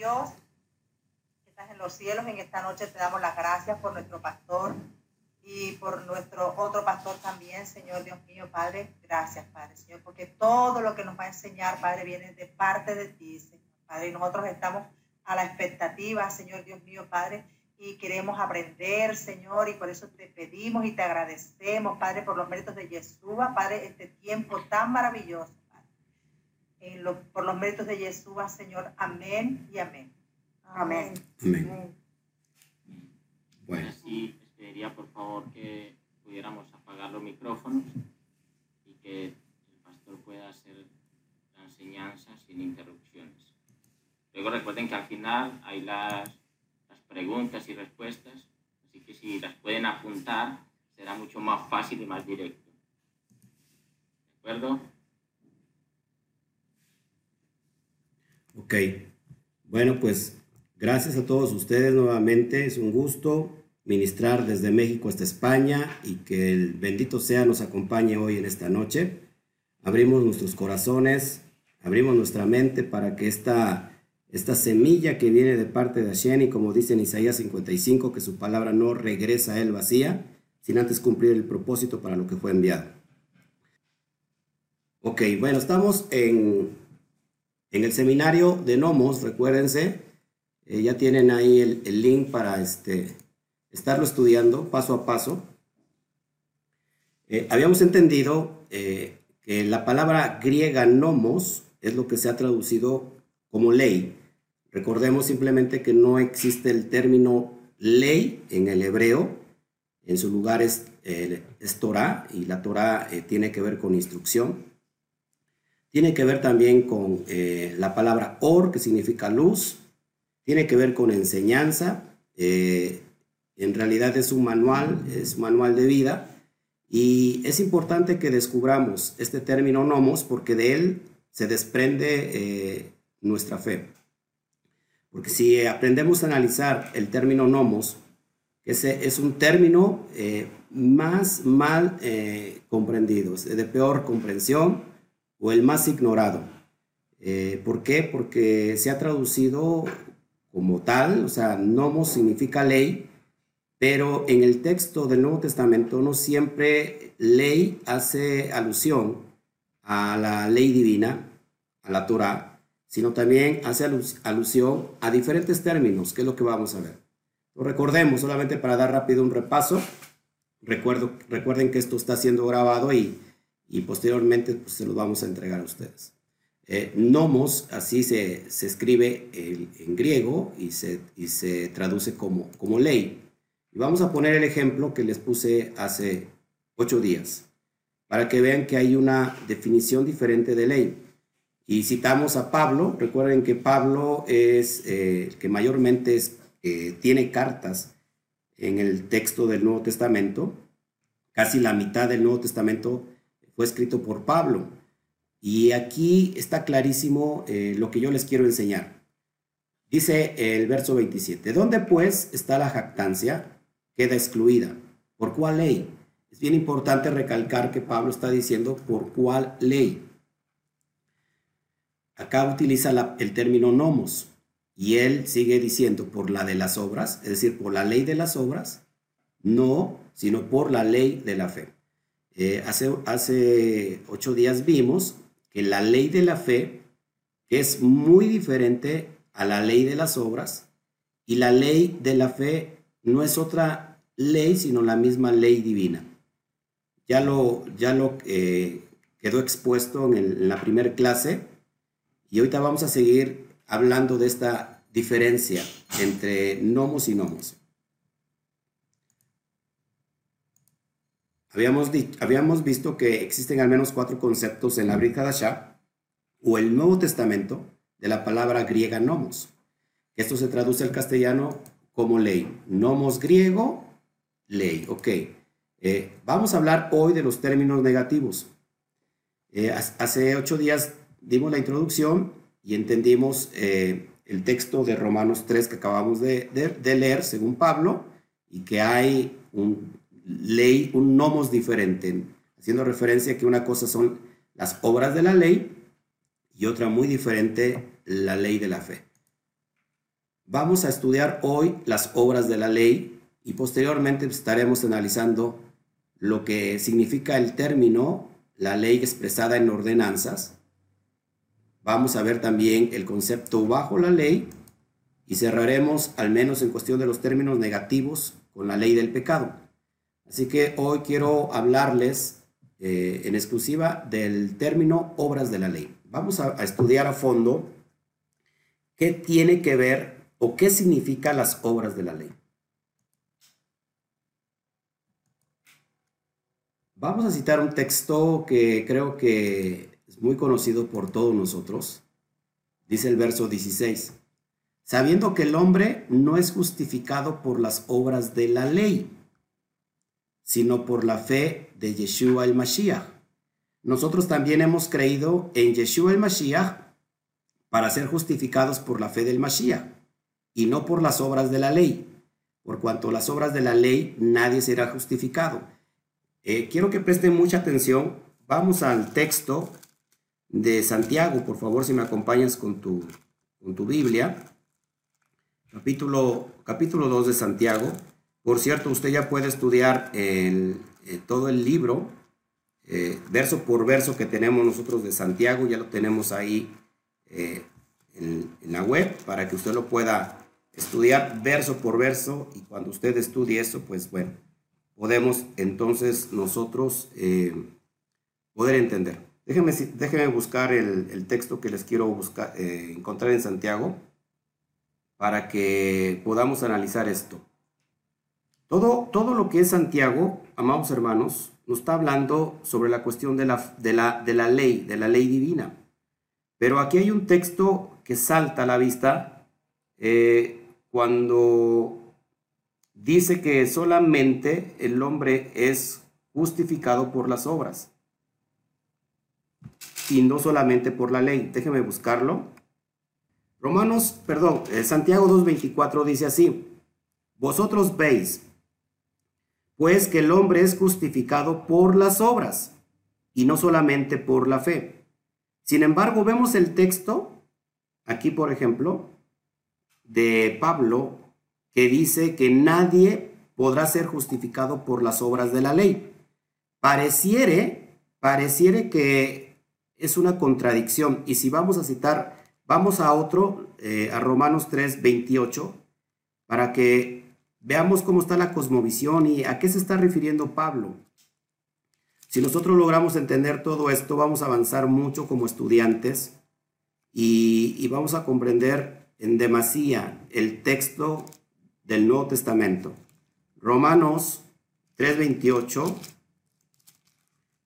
Dios, que estás en los cielos, en esta noche te damos las gracias por nuestro pastor y por nuestro otro pastor también, Señor Dios mío, Padre. Gracias, Padre, Señor, porque todo lo que nos va a enseñar, Padre, viene de parte de ti, Señor, Padre. Y nosotros estamos a la expectativa, Señor Dios mío, Padre, y queremos aprender, Señor, y por eso te pedimos y te agradecemos, Padre, por los méritos de Yeshua, Padre, este tiempo tan maravilloso, Padre. por los méritos de Yeshua, Señor, amén y amén. Amén. Amén. Bueno. Sí pediría por favor que pudiéramos apagar los micrófonos y que el pastor pueda hacer la enseñanza sin interrupciones. Luego recuerden que al final hay las, las preguntas y respuestas, así que si las pueden apuntar será mucho más fácil y más directo. ¿De acuerdo? Ok. Bueno, pues gracias a todos ustedes nuevamente. Es un gusto ministrar desde México hasta España y que el bendito sea nos acompañe hoy en esta noche. Abrimos nuestros corazones, abrimos nuestra mente para que esta, esta semilla que viene de parte de Hashem y como dice en Isaías 55, que su palabra no regresa a él vacía, sin antes cumplir el propósito para lo que fue enviado. Ok, bueno, estamos en, en el seminario de Nomos, recuérdense, eh, ya tienen ahí el, link para este, estarlo estudiando paso a paso, eh, habíamos entendido eh, que la palabra griega nomos es lo que se ha traducido como ley. Recordemos simplemente que no existe el término ley en el hebreo, en su lugar es, es Torah y la Torah tiene que ver con instrucción. Tiene que ver también con la palabra or, que significa luz. Tiene que ver con enseñanza. En realidad es un manual, es un manual de vida y es importante que descubramos este término nomos porque de él se desprende eh, nuestra fe. Porque si aprendemos a analizar el término nomos, ese es un término eh, más mal eh, comprendido, de peor comprensión o el más ignorado. ¿Por qué? Porque se ha traducido como tal, o sea, nomos significa ley, pero en el texto del Nuevo Testamento no siempre ley hace alusión a la ley divina, a la Torah, sino también hace alusión a diferentes términos, que es lo que vamos a ver. Lo recordemos, solamente para dar rápido un repaso, Recuerdo, recuerden que esto está siendo grabado y, y posteriormente pues, se lo vamos a entregar a ustedes. Eh, nomos, así se, se escribe en griego y se, y se traduce como, como ley. Y vamos a poner el ejemplo que les puse hace ocho días, para que vean que hay una definición diferente de ley. Y citamos a Pablo, recuerden que Pablo es eh, que mayormente es, eh, tiene cartas en el texto del Nuevo Testamento, casi la mitad del Nuevo Testamento fue escrito por Pablo. Y aquí está clarísimo eh, lo que yo les quiero enseñar. Dice el verso 27, ¿dónde pues está la jactancia? queda excluida. ¿Por cuál ley? Es bien importante recalcar que Pablo está diciendo por cuál ley. Acá utiliza el término nomos y él sigue diciendo por la de las obras, es decir, por la ley de las obras, no, sino por la ley de la fe. Eh, hace, hace ocho días vimos que la ley de la fe es muy diferente a la ley de las obras y la ley de la fe no es otra ley, sino la misma ley divina. Ya lo, ya lo eh, quedó expuesto en, la primera clase y ahorita vamos a seguir hablando de esta diferencia entre nomos y nomos. Habíamos, habíamos visto que existen al menos cuatro conceptos en la Brit Hadashah o el Nuevo Testamento de la palabra griega nomos. Esto se traduce al castellano como ley. Nomos griego ley. Ok. Eh, vamos a hablar hoy de los términos negativos. Eh, hace ocho días dimos la introducción y entendimos eh, el texto de Romanos 3 que acabamos de, leer, según Pablo, y que hay un ley, un nomos diferente, haciendo referencia a que una cosa son las obras de la ley y otra muy diferente, la ley de la fe. Vamos a estudiar hoy las obras de la ley y posteriormente estaremos analizando lo que significa el término la ley expresada en ordenanzas. Vamos a ver también el concepto bajo la ley y cerraremos, al menos en cuestión de los términos negativos, con la ley del pecado. Así que hoy quiero hablarles eh, en exclusiva del término obras de la ley. Vamos a, a estudiar a fondo qué tiene que ver o qué significa las obras de la ley. Vamos a citar un texto que creo que es muy conocido por todos nosotros. Dice el verso 16, sabiendo que el hombre no es justificado por las obras de la ley, sino por la fe de Yeshua el Mashiach. Nosotros también hemos creído en Yeshua el Mashiach para ser justificados por la fe del Mashiach y no por las obras de la ley, por cuanto las obras de la ley nadie será justificado eh, quiero que presten mucha atención. Vamos al texto de Santiago, por favor, si me acompañas con tu, con tu Biblia. Capítulo, capítulo 2 de Santiago. Por cierto, usted ya puede estudiar el, eh, todo el libro, eh, verso por verso que tenemos nosotros de Santiago, ya lo tenemos ahí en, en la web para que usted lo pueda estudiar verso por verso y cuando usted estudie eso, pues bueno, podemos entonces nosotros eh, poder entender. Déjenme, buscar el, texto que les quiero buscar, eh, encontrar en Santiago para que podamos analizar esto. Todo, todo lo que es Santiago, amados hermanos, nos está hablando sobre la cuestión de la, de la, de la ley, de la ley divina. Pero aquí hay un texto que salta a la vista eh, cuando dice que solamente el hombre es justificado por las obras y no solamente por la ley. Déjeme buscarlo. Romanos, perdón, eh, Santiago 2.24 dice así, vosotros veis, pues que el hombre es justificado por las obras y no solamente por la fe. Sin embargo, vemos el texto, aquí por ejemplo, de Pablo que dice que nadie podrá ser justificado por las obras de la ley. Pareciere, pareciere que es una contradicción. Y si vamos a citar, vamos a otro, eh, a Romanos 3, 28, para que veamos cómo está la cosmovisión y a qué se está refiriendo Pablo. Si nosotros logramos entender todo esto, vamos a avanzar mucho como estudiantes y, vamos a comprender en demasía el texto del Nuevo Testamento. Romanos 3:28.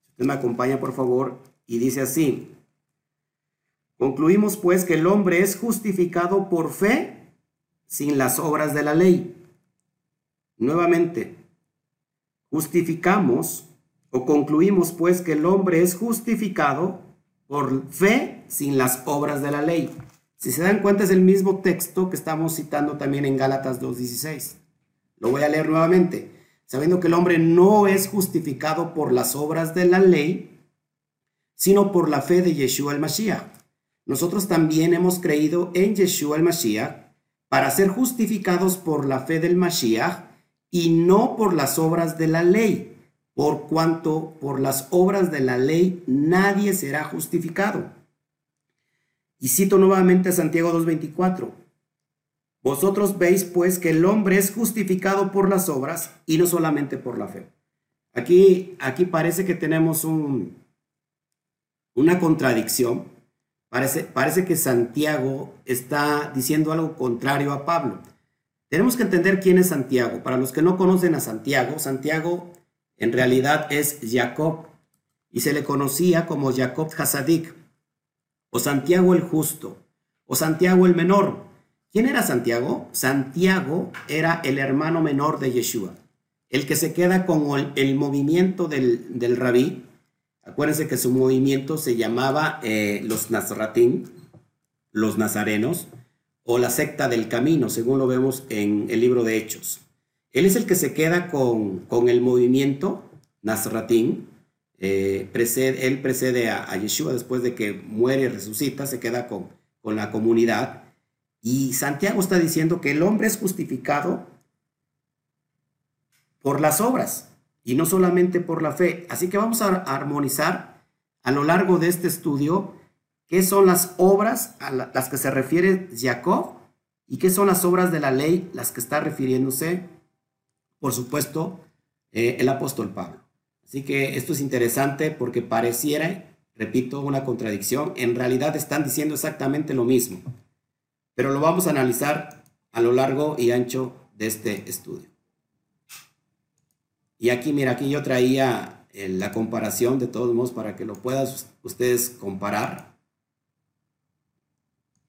Usted me acompaña, por favor, y dice así. Concluimos pues que el hombre es justificado por fe sin las obras de la ley. Nuevamente, justificamos o concluimos pues que el hombre es justificado por fe sin las obras de la ley. Si se dan cuenta es el mismo texto que estamos citando también en Gálatas 2.16. Lo voy a leer nuevamente. Sabiendo que el hombre no es justificado por las obras de la ley, sino por la fe de Yeshua el Mashiach. Nosotros también hemos creído en Yeshua el Mashiach para ser justificados por la fe del Mashiach y no por las obras de la ley, por cuanto por las obras de la ley nadie será justificado. Y cito nuevamente a Santiago 2.24. Vosotros veis pues que el hombre es justificado por las obras y no solamente por la fe. Aquí, aquí parece que tenemos un, una contradicción. Parece, parece que Santiago está diciendo algo contrario a Pablo. Tenemos que entender quién es Santiago. Para los que no conocen a Santiago, Santiago en realidad es Jacob y se le conocía como Jacob Hasadik o Santiago el justo, o Santiago el menor. ¿Quién era Santiago? Santiago era el hermano menor de Yeshua, el que se queda con el, movimiento del, del, rabí. Acuérdense que su movimiento se llamaba eh, los Nazratín, los nazarenos, o la secta del camino, según lo vemos en el libro de Hechos. Él es el que se queda con, con el movimiento Nazratín, eh, él precede a, Yeshua después de que muere y resucita, se queda con, con la comunidad Y Santiago está diciendo que el hombre es justificado por las obras y no solamente por la fe. Así que vamos a armonizar a lo largo de este estudio qué son las obras a las que se refiere Jacob y qué son las obras de la ley las que está refiriéndose, por supuesto, eh, el apóstol Pablo. Así que esto es interesante porque pareciera, repito, una contradicción. En realidad están diciendo exactamente lo mismo pero lo vamos a analizar a lo largo y ancho de este estudio. Y aquí, mira, aquí yo traía eh, la comparación de todos modos para que lo puedan ustedes comparar.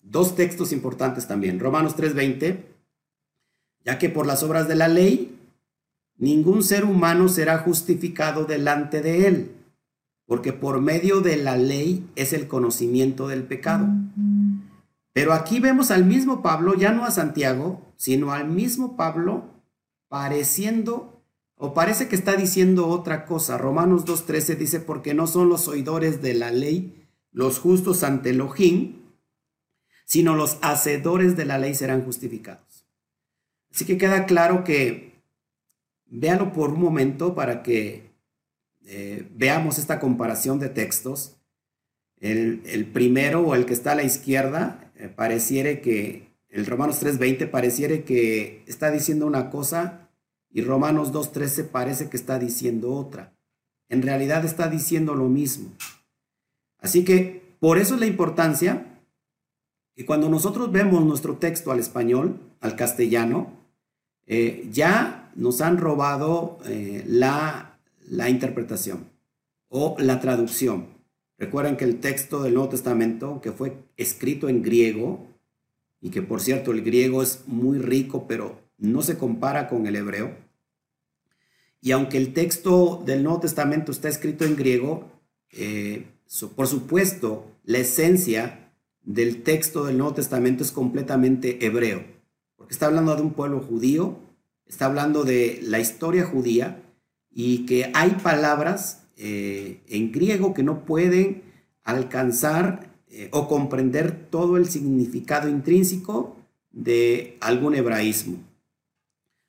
Dos textos importantes también. Romanos 3:20, ya que por las obras de la ley, ningún ser humano será justificado delante de él, porque por medio de la ley es el conocimiento del pecado. Pero aquí vemos al mismo Pablo, ya no a Santiago, sino al mismo Pablo pareciendo o parece que está diciendo otra cosa. Romanos 2.13 dice, porque no son los oidores de la ley los justos ante Elohim, sino los hacedores de la ley serán justificados. Así que queda claro que, véalo por un momento para que eh, veamos esta comparación de textos. El, primero o el que está a la izquierda eh, pareciere que, el Romanos 3.20 pareciere que está diciendo una cosa y Romanos 2.13 parece que está diciendo otra. En realidad está diciendo lo mismo. Así que por eso es la importancia que cuando nosotros vemos nuestro texto al español, al castellano, eh, ya nos han robado eh, la, la interpretación o la traducción. Recuerden que el texto del Nuevo Testamento, que fue escrito en griego, y que por cierto el griego es muy rico, pero no se compara con el hebreo. Y aunque el texto del Nuevo Testamento está escrito en griego, eh, por supuesto, la esencia del texto del Nuevo Testamento es completamente hebreo, porque está hablando de un pueblo judío, está hablando de la historia judía y que hay palabras eh, en griego que no pueden alcanzar eh, o comprender todo el significado intrínseco de algún hebraísmo.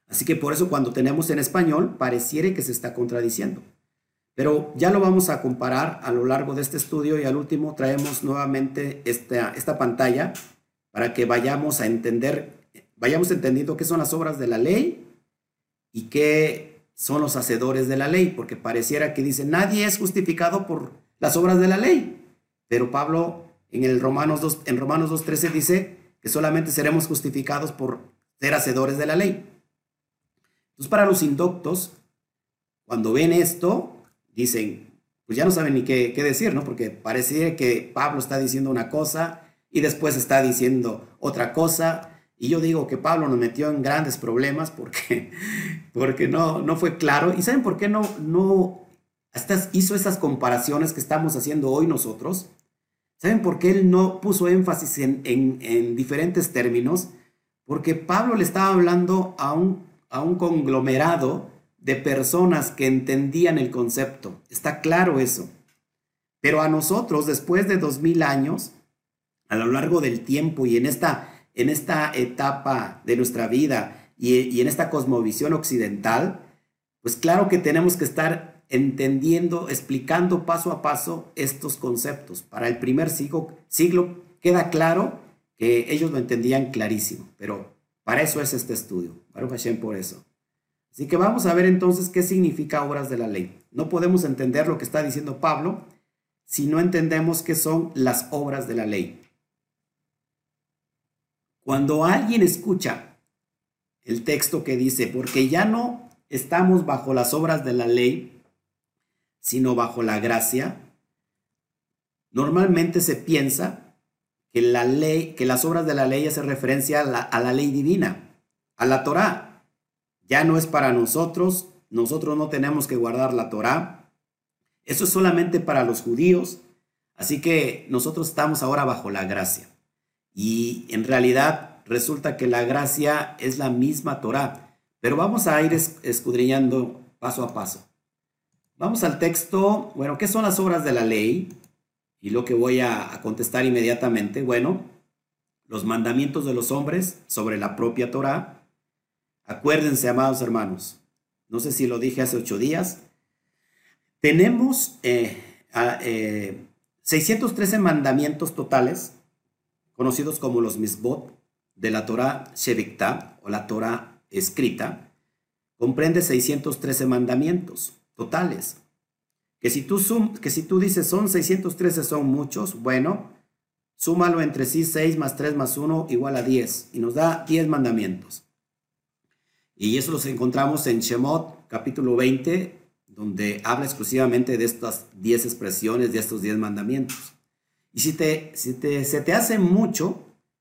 Así que por eso cuando tenemos en español pareciera que se está contradiciendo. Pero ya lo vamos a comparar a lo largo de este estudio y al último traemos nuevamente esta, esta pantalla para que vayamos a entender, vayamos entendiendo qué son las obras de la ley y qué son los hacedores de la ley, porque pareciera que dice, nadie es justificado por las obras de la ley. Pero Pablo en, el Romanos 2, en Romanos 2.13 dice que solamente seremos justificados por ser hacedores de la ley. Entonces para los indoctos, cuando ven esto, dicen, pues ya no saben ni qué, qué decir, ¿no? Porque pareciera que Pablo está diciendo una cosa y después está diciendo otra cosa y yo digo que Pablo nos metió en grandes problemas porque, porque no, no fue claro. ¿Y saben por qué no, no hizo esas comparaciones que estamos haciendo hoy nosotros? ¿Saben por qué él no puso énfasis en, en, diferentes términos? Porque Pablo le estaba hablando a un, a un conglomerado de personas que entendían el concepto. Está claro eso. Pero a nosotros, después de dos mil años, a lo largo del tiempo y en esta en esta etapa de nuestra vida y, en esta cosmovisión occidental, pues claro que tenemos que estar entendiendo, explicando paso a paso estos conceptos. Para el primer siglo, siglo queda claro que ellos lo entendían clarísimo, pero para eso es este estudio. Baruch Hashem por eso. Así que vamos a ver entonces qué significa obras de la ley. No podemos entender lo que está diciendo Pablo si no entendemos qué son las obras de la ley. Cuando alguien escucha el texto que dice, porque ya no estamos bajo las obras de la ley, sino bajo la gracia, normalmente se piensa que las obras de la ley hacen referencia a la, a la ley divina, a la Torá. Ya no es para nosotros, nosotros no tenemos que guardar la Torá. Eso es solamente para los judíos, así que nosotros estamos ahora bajo la gracia. Y en realidad resulta que la gracia es la misma Torah. Pero vamos a ir escudriñando paso a paso. Vamos al texto. Bueno, ¿qué son las obras de la ley? Y lo que voy a, contestar inmediatamente. Bueno, los mandamientos de los hombres sobre la propia Torah. Acuérdense, amados hermanos, no sé si lo dije hace ocho días, tenemos 613 eh, mandamientos totales, conocidos como los misbot, de la Torah Shevikta o la Torah escrita, comprende 613 mandamientos totales. Que si tú, sum, que si tú dices son 613 son muchos, bueno, súmalo entre sí 6 más 3 más 1 igual a 10 y nos da 10 mandamientos. Y eso los encontramos en Shemot capítulo 20, donde habla exclusivamente de estas 10 expresiones, de estos 10 mandamientos. Y si, te, si te, se te hace mucho,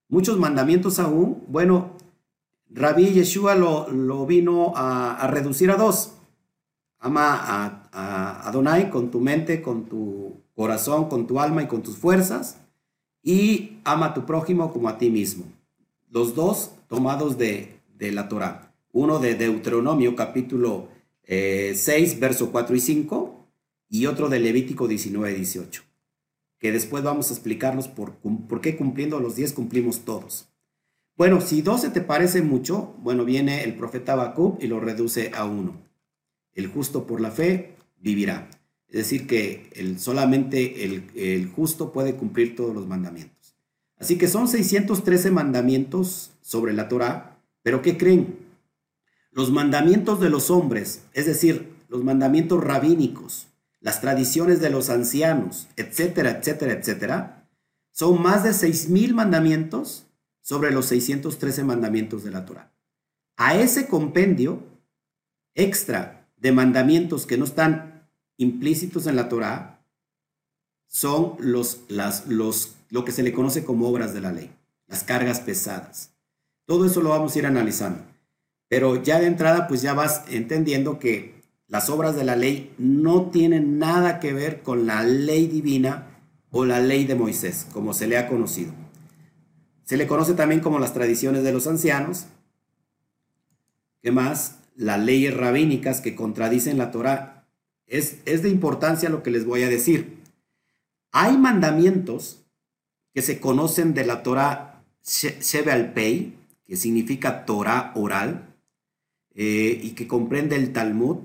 muchos mandamientos aún, bueno, Rabí Yeshua lo, lo vino a, reducir a dos. Ama a, a Adonai con tu mente, con tu corazón, con tu alma y con tus fuerzas. Y ama a tu prójimo como a ti mismo. Los dos tomados de, de la Torah. Uno de Deuteronomio capítulo 6, eh, verso 4 y 5. Y otro de Levítico 19, 18. Que después vamos a explicarlos por, por qué cumpliendo los 10 cumplimos todos. Bueno, si 12 te parece mucho, bueno, viene el profeta Habacuc y lo reduce a uno el justo por la fe vivirá. Es decir, que el, solamente el, justo puede cumplir todos los mandamientos. Así que son 613 mandamientos sobre la Torah, pero ¿qué creen? Los mandamientos de los hombres, es decir, los mandamientos rabínicos, las tradiciones de los ancianos, etcétera, etcétera, etcétera, son más de 6.000 mandamientos sobre los 613 mandamientos de la Torah. A ese compendio extra de mandamientos que no están implícitos en la Torah son los, las, los, lo que se le conoce como obras de la ley, las cargas pesadas. Todo eso lo vamos a ir analizando. Pero ya de entrada, pues ya vas entendiendo que las obras de la ley no tienen nada que ver con la ley divina o la ley de Moisés, como se le ha conocido. Se le conoce también como las tradiciones de los ancianos. ¿Qué más? las leyes rabínicas que contradicen la Torah. Es, es de importancia lo que les voy a decir. Hay mandamientos que se conocen de la Torah Shebe al Pei, que significa Torah oral, eh, y que comprende el Talmud,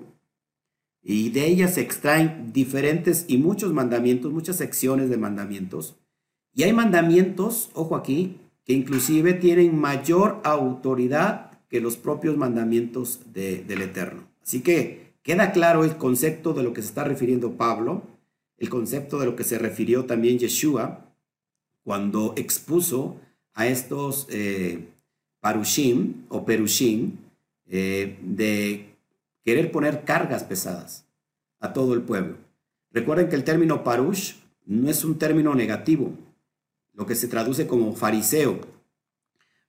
y de ellas se extraen diferentes y muchos mandamientos, muchas secciones de mandamientos. Y hay mandamientos, ojo aquí, que inclusive tienen mayor autoridad que los propios mandamientos del Eterno. Así que queda claro el concepto de lo que se está refiriendo Pablo, el concepto de lo que se refirió también Yeshua cuando expuso a estos eh, parushim o perushim eh, de querer poner cargas pesadas a todo el pueblo. Recuerden que el término parush no es un término negativo, lo que se traduce como fariseo,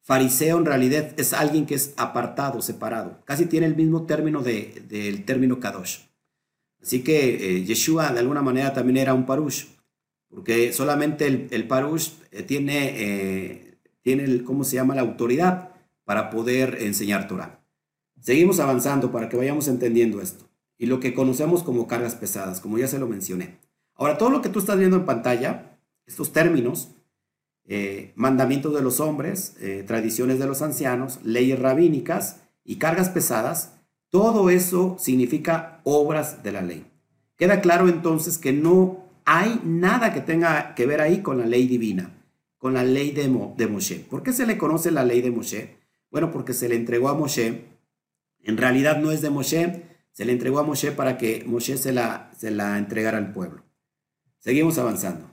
Fariseo en realidad es alguien que es apartado, separado. Casi tiene el mismo término del término Kadosh. Así que eh, Yeshua de alguna manera también era un parush, porque solamente el, parush eh, tiene, eh, tiene ¿cómo se llama?, la autoridad para poder enseñar Torah. Seguimos avanzando para que vayamos entendiendo esto. Y lo que conocemos como cargas pesadas, como ya se lo mencioné. Ahora, todo lo que tú estás viendo en pantalla, estos términos, eh, mandamientos de los hombres, eh, tradiciones de los ancianos, leyes rabínicas y cargas pesadas, todo eso significa obras de la ley. Queda claro entonces que no hay nada que tenga que ver ahí con la ley divina, con la ley de, de Moshe. ¿Por qué se le conoce la ley de Moshe? Bueno, porque se le entregó a Moshe, en realidad no es de Moshe, se le entregó a Moshe para que Moshe se la, se la entregara al pueblo. Seguimos avanzando.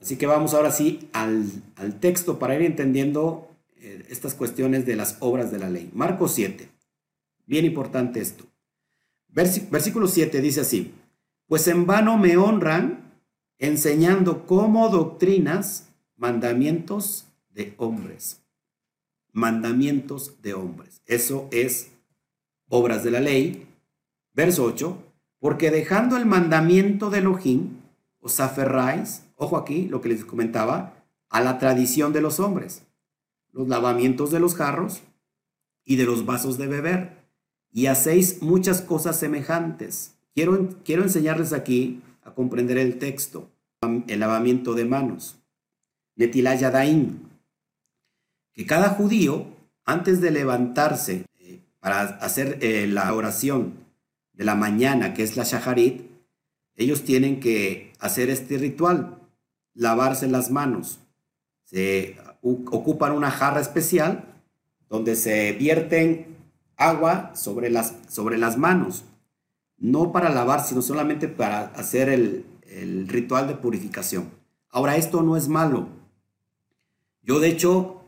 Así que vamos ahora sí al, texto para ir entendiendo eh, estas cuestiones de las obras de la ley. Marcos 7. Bien importante esto. versículo 7 dice así, pues en vano me honran enseñando como doctrinas mandamientos de hombres. Mandamientos de hombres. Eso es obras de la ley. Verso 8, porque dejando el mandamiento de Elohim, os aferráis ojo aquí lo que les comentaba, a la tradición de los hombres, los lavamientos de los jarros y de los vasos de beber, y hacéis muchas cosas semejantes. Quiero, quiero enseñarles aquí a comprender el texto, el lavamiento de manos. Yadayim, que cada judío, antes de levantarse eh, para hacer eh, la oración de la mañana, que es la Shaharit, ellos tienen que hacer este ritual, lavarse las manos. Se ocupan una jarra especial donde se vierten agua sobre las, sobre las manos, no para lavar, sino solamente para hacer el, el ritual de purificación. Ahora, esto no es malo. Yo, de hecho,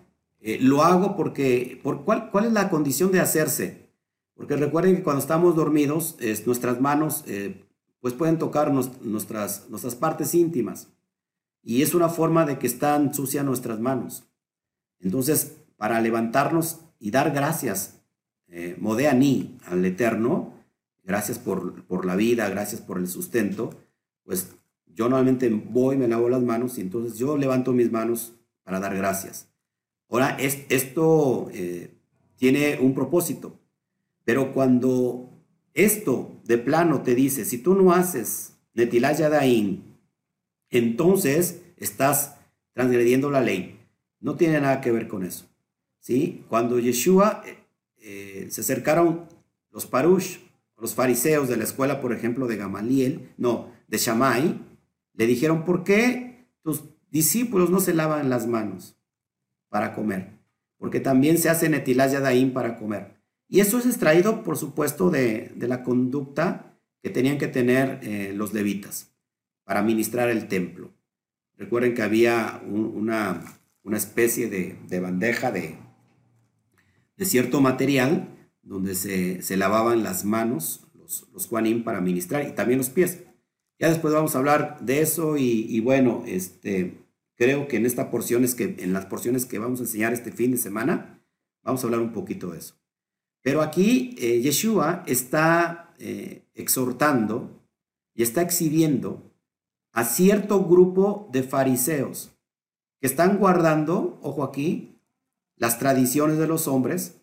eh, lo hago porque, por cuál, ¿cuál es la condición de hacerse? Porque recuerden que cuando estamos dormidos, nuestras manos eh, pues pueden tocar nuestras, nuestras partes íntimas. Y es una forma de que están sucias nuestras manos. Entonces, para levantarnos y dar gracias, eh, modeaní al Eterno, gracias por, por, la vida, gracias por el sustento, pues yo normalmente voy, me lavo las manos y entonces yo levanto mis manos para dar gracias. Ahora, es, esto eh, tiene un propósito, pero cuando esto de plano te dice, si tú no haces Netilat Yadain, entonces estás transgrediendo la ley. No tiene nada que ver con eso. ¿sí? Cuando Yeshua eh, eh, se acercaron los parush, los fariseos de la escuela, por ejemplo, de Gamaliel, no, de Shammai, le dijeron, ¿por qué tus discípulos no se lavan las manos para comer? Porque también se hace Netilat Yadaim para comer. Y eso es extraído, por supuesto, de, la conducta que tenían que tener eh, los levitas para ministrar el templo. Recuerden que había una, especie de, bandeja de, de, cierto material donde se, lavaban las manos, los, los Juanim, para ministrar, y también los pies. Ya después vamos a hablar de eso y, bueno, este, creo que en esta porción que, en las porciones que vamos a enseñar este fin de semana, vamos a hablar un poquito de eso. Pero aquí eh, Yeshua está eh, exhortando y está exhibiendo a cierto grupo de fariseos que están guardando, ojo aquí, las tradiciones de los hombres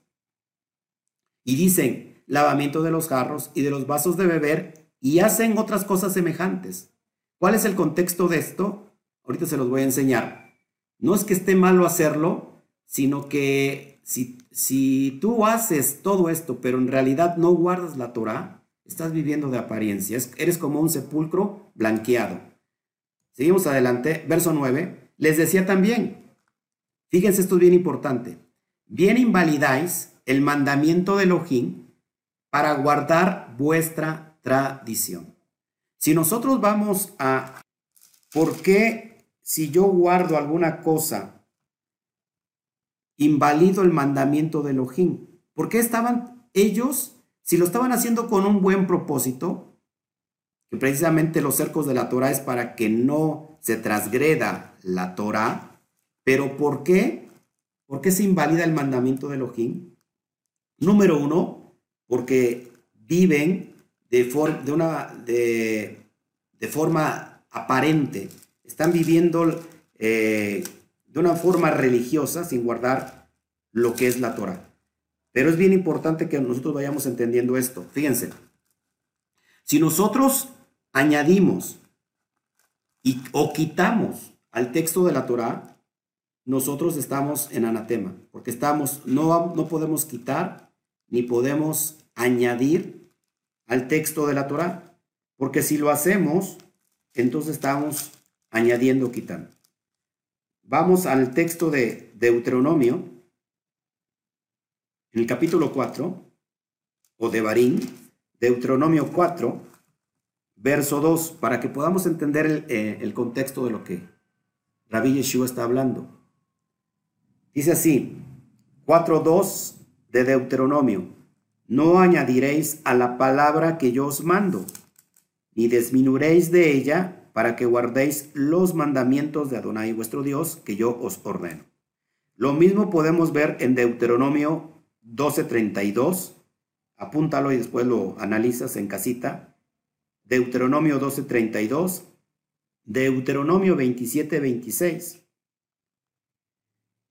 y dicen lavamiento de los jarros y de los vasos de beber y hacen otras cosas semejantes. ¿Cuál es el contexto de esto? Ahorita se los voy a enseñar. No es que esté malo hacerlo, sino que si si tú haces todo esto, pero en realidad no guardas la Torah, estás viviendo de apariencias, eres como un sepulcro blanqueado. Seguimos adelante, verso 9. Les decía también, fíjense, esto es bien importante, bien invalidáis el mandamiento de Elohim para guardar vuestra tradición. Si nosotros vamos a, ¿por qué si yo guardo alguna cosa invalido el mandamiento de Elohim. ¿Por qué estaban ellos, si lo estaban haciendo con un buen propósito, que precisamente los cercos de la Torah es para que no se transgreda la Torah, pero ¿por qué? ¿Por qué se invalida el mandamiento de Elohim? Número uno, porque viven de, forma aparente, están viviendo eh, de una forma religiosa sin guardar lo que es la Torah. Pero es bien importante que nosotros vayamos entendiendo esto. Fíjense, si nosotros añadimos y, o quitamos al texto de la Torah, nosotros estamos en anatema, porque estamos, no, no podemos quitar ni podemos añadir al texto de la Torah, porque si lo hacemos, entonces estamos añadiendo quitando. Vamos al texto de Deuteronomio, en el capítulo 4, o de Barín, Deuteronomio 4, verso 2, para que podamos entender el, eh, contexto de lo que Rabbi Yeshua está hablando. Dice así, 4.2 de Deuteronomio, no añadiréis a la palabra que yo os mando, ni disminuiréis de ella para que guardéis los mandamientos de Adonai vuestro Dios que yo os ordeno. Lo mismo podemos ver en Deuteronomio 12:32. Apúntalo y después lo analizas en casita. Deuteronomio 12:32. Deuteronomio 27:26.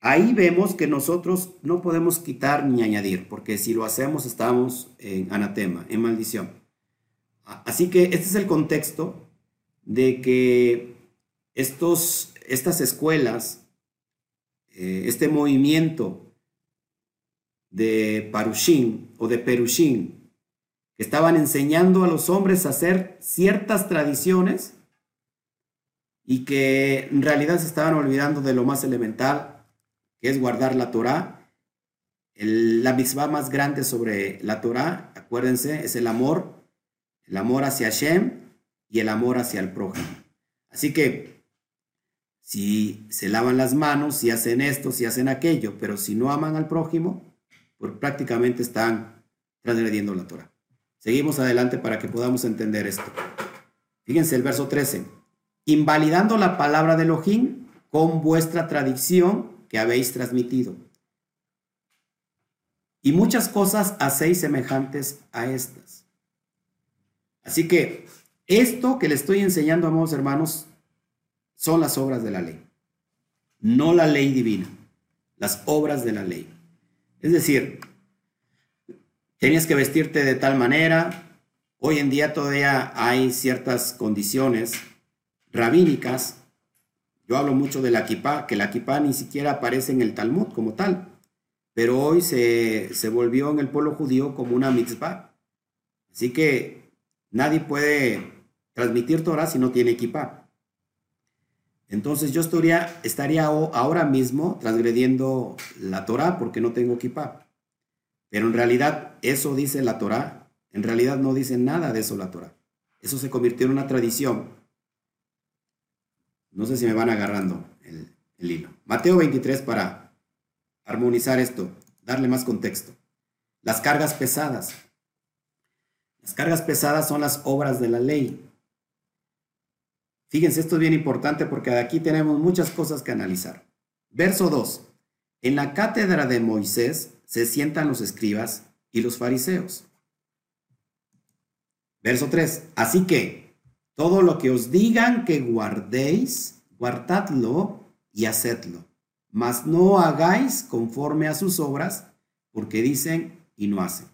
Ahí vemos que nosotros no podemos quitar ni añadir, porque si lo hacemos estamos en anatema, en maldición. Así que este es el contexto de que estos, estas escuelas eh, este movimiento de Parushin o de Perushin, que estaban enseñando a los hombres a hacer ciertas tradiciones y que en realidad se estaban olvidando de lo más elemental, que es guardar la Torah. la mitzvah más grande sobre la Torah, acuérdense, es el amor, el amor hacia Hashem y el amor hacia el prójimo. Así que si se lavan las manos, si hacen esto, si hacen aquello, pero si no aman al prójimo, pues prácticamente están transgrediendo la Torah. Seguimos adelante para que podamos entender esto. Fíjense el verso 13. Invalidando la palabra de Elohim con vuestra tradición que habéis transmitido. Y muchas cosas hacéis semejantes a estas. Así que esto que le estoy enseñando, amados hermanos, son las obras de la ley. No la ley divina, las obras de la ley. Es decir, tenías que vestirte de tal manera. Hoy en día todavía hay ciertas condiciones rabínicas. Yo hablo mucho de la kippah, que la kippah ni siquiera aparece en el Talmud como tal, pero hoy se, se volvió en el pueblo judío como una mitzvah. Así que nadie puede transmitir Torah si no tiene kippah. Entonces yo estaría, estaría ahora mismo transgrediendo la Torah porque no tengo kippah. Pero en realidad eso dice la Torah. En realidad no dice nada de eso la Torah. Eso se convirtió en una tradición. No sé si me van agarrando el, el hilo. Mateo 23 para armonizar esto, darle más contexto. Las cargas pesadas. Las cargas pesadas son las obras de la ley. Fíjense, esto es bien importante porque aquí tenemos muchas cosas que analizar. Verso 2. En la cátedra de Moisés se sientan los escribas y los fariseos. Verso 3. Así que todo lo que os digan que guardéis, guardadlo y hacedlo. Mas no hagáis conforme a sus obras, porque dicen y no hacen.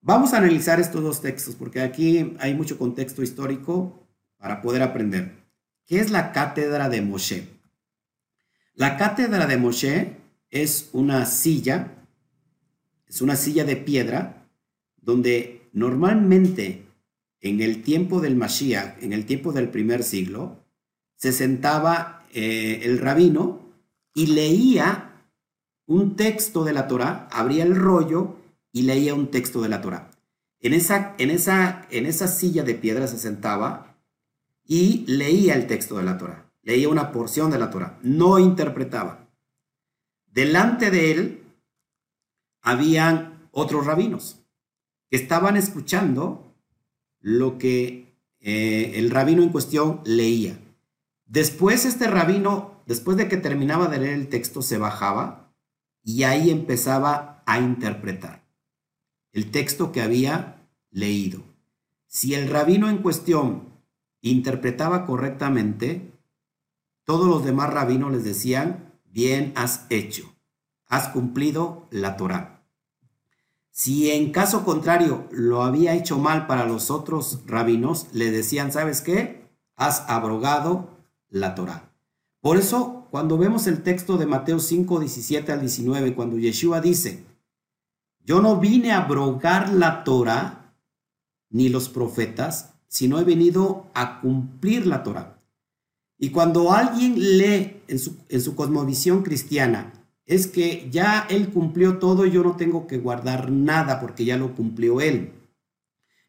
Vamos a analizar estos dos textos, porque aquí hay mucho contexto histórico para poder aprender. ¿Qué es la cátedra de Moshe? La cátedra de Moshe es una silla, es una silla de piedra, donde normalmente en el tiempo del Mashiach, en el tiempo del primer siglo, se sentaba eh, el rabino y leía un texto de la Torah, abría el rollo y leía un texto de la Torah. En esa, en esa, en esa silla de piedra se sentaba y leía el texto de la Torah, leía una porción de la Torah, no interpretaba. Delante de él habían otros rabinos que estaban escuchando lo que eh, el rabino en cuestión leía. Después este rabino, después de que terminaba de leer el texto, se bajaba y ahí empezaba a interpretar el texto que había leído. Si el rabino en cuestión interpretaba correctamente, todos los demás rabinos les decían, bien has hecho, has cumplido la Torah. Si en caso contrario lo había hecho mal para los otros rabinos, le decían, ¿sabes qué? Has abrogado la Torah. Por eso, cuando vemos el texto de Mateo 5, 17 al 19, cuando Yeshua dice, yo no vine a abrogar la Torah ni los profetas, sino he venido a cumplir la Torah. Y cuando alguien lee en su, en su cosmovisión cristiana, es que ya él cumplió todo, yo no tengo que guardar nada porque ya lo cumplió él.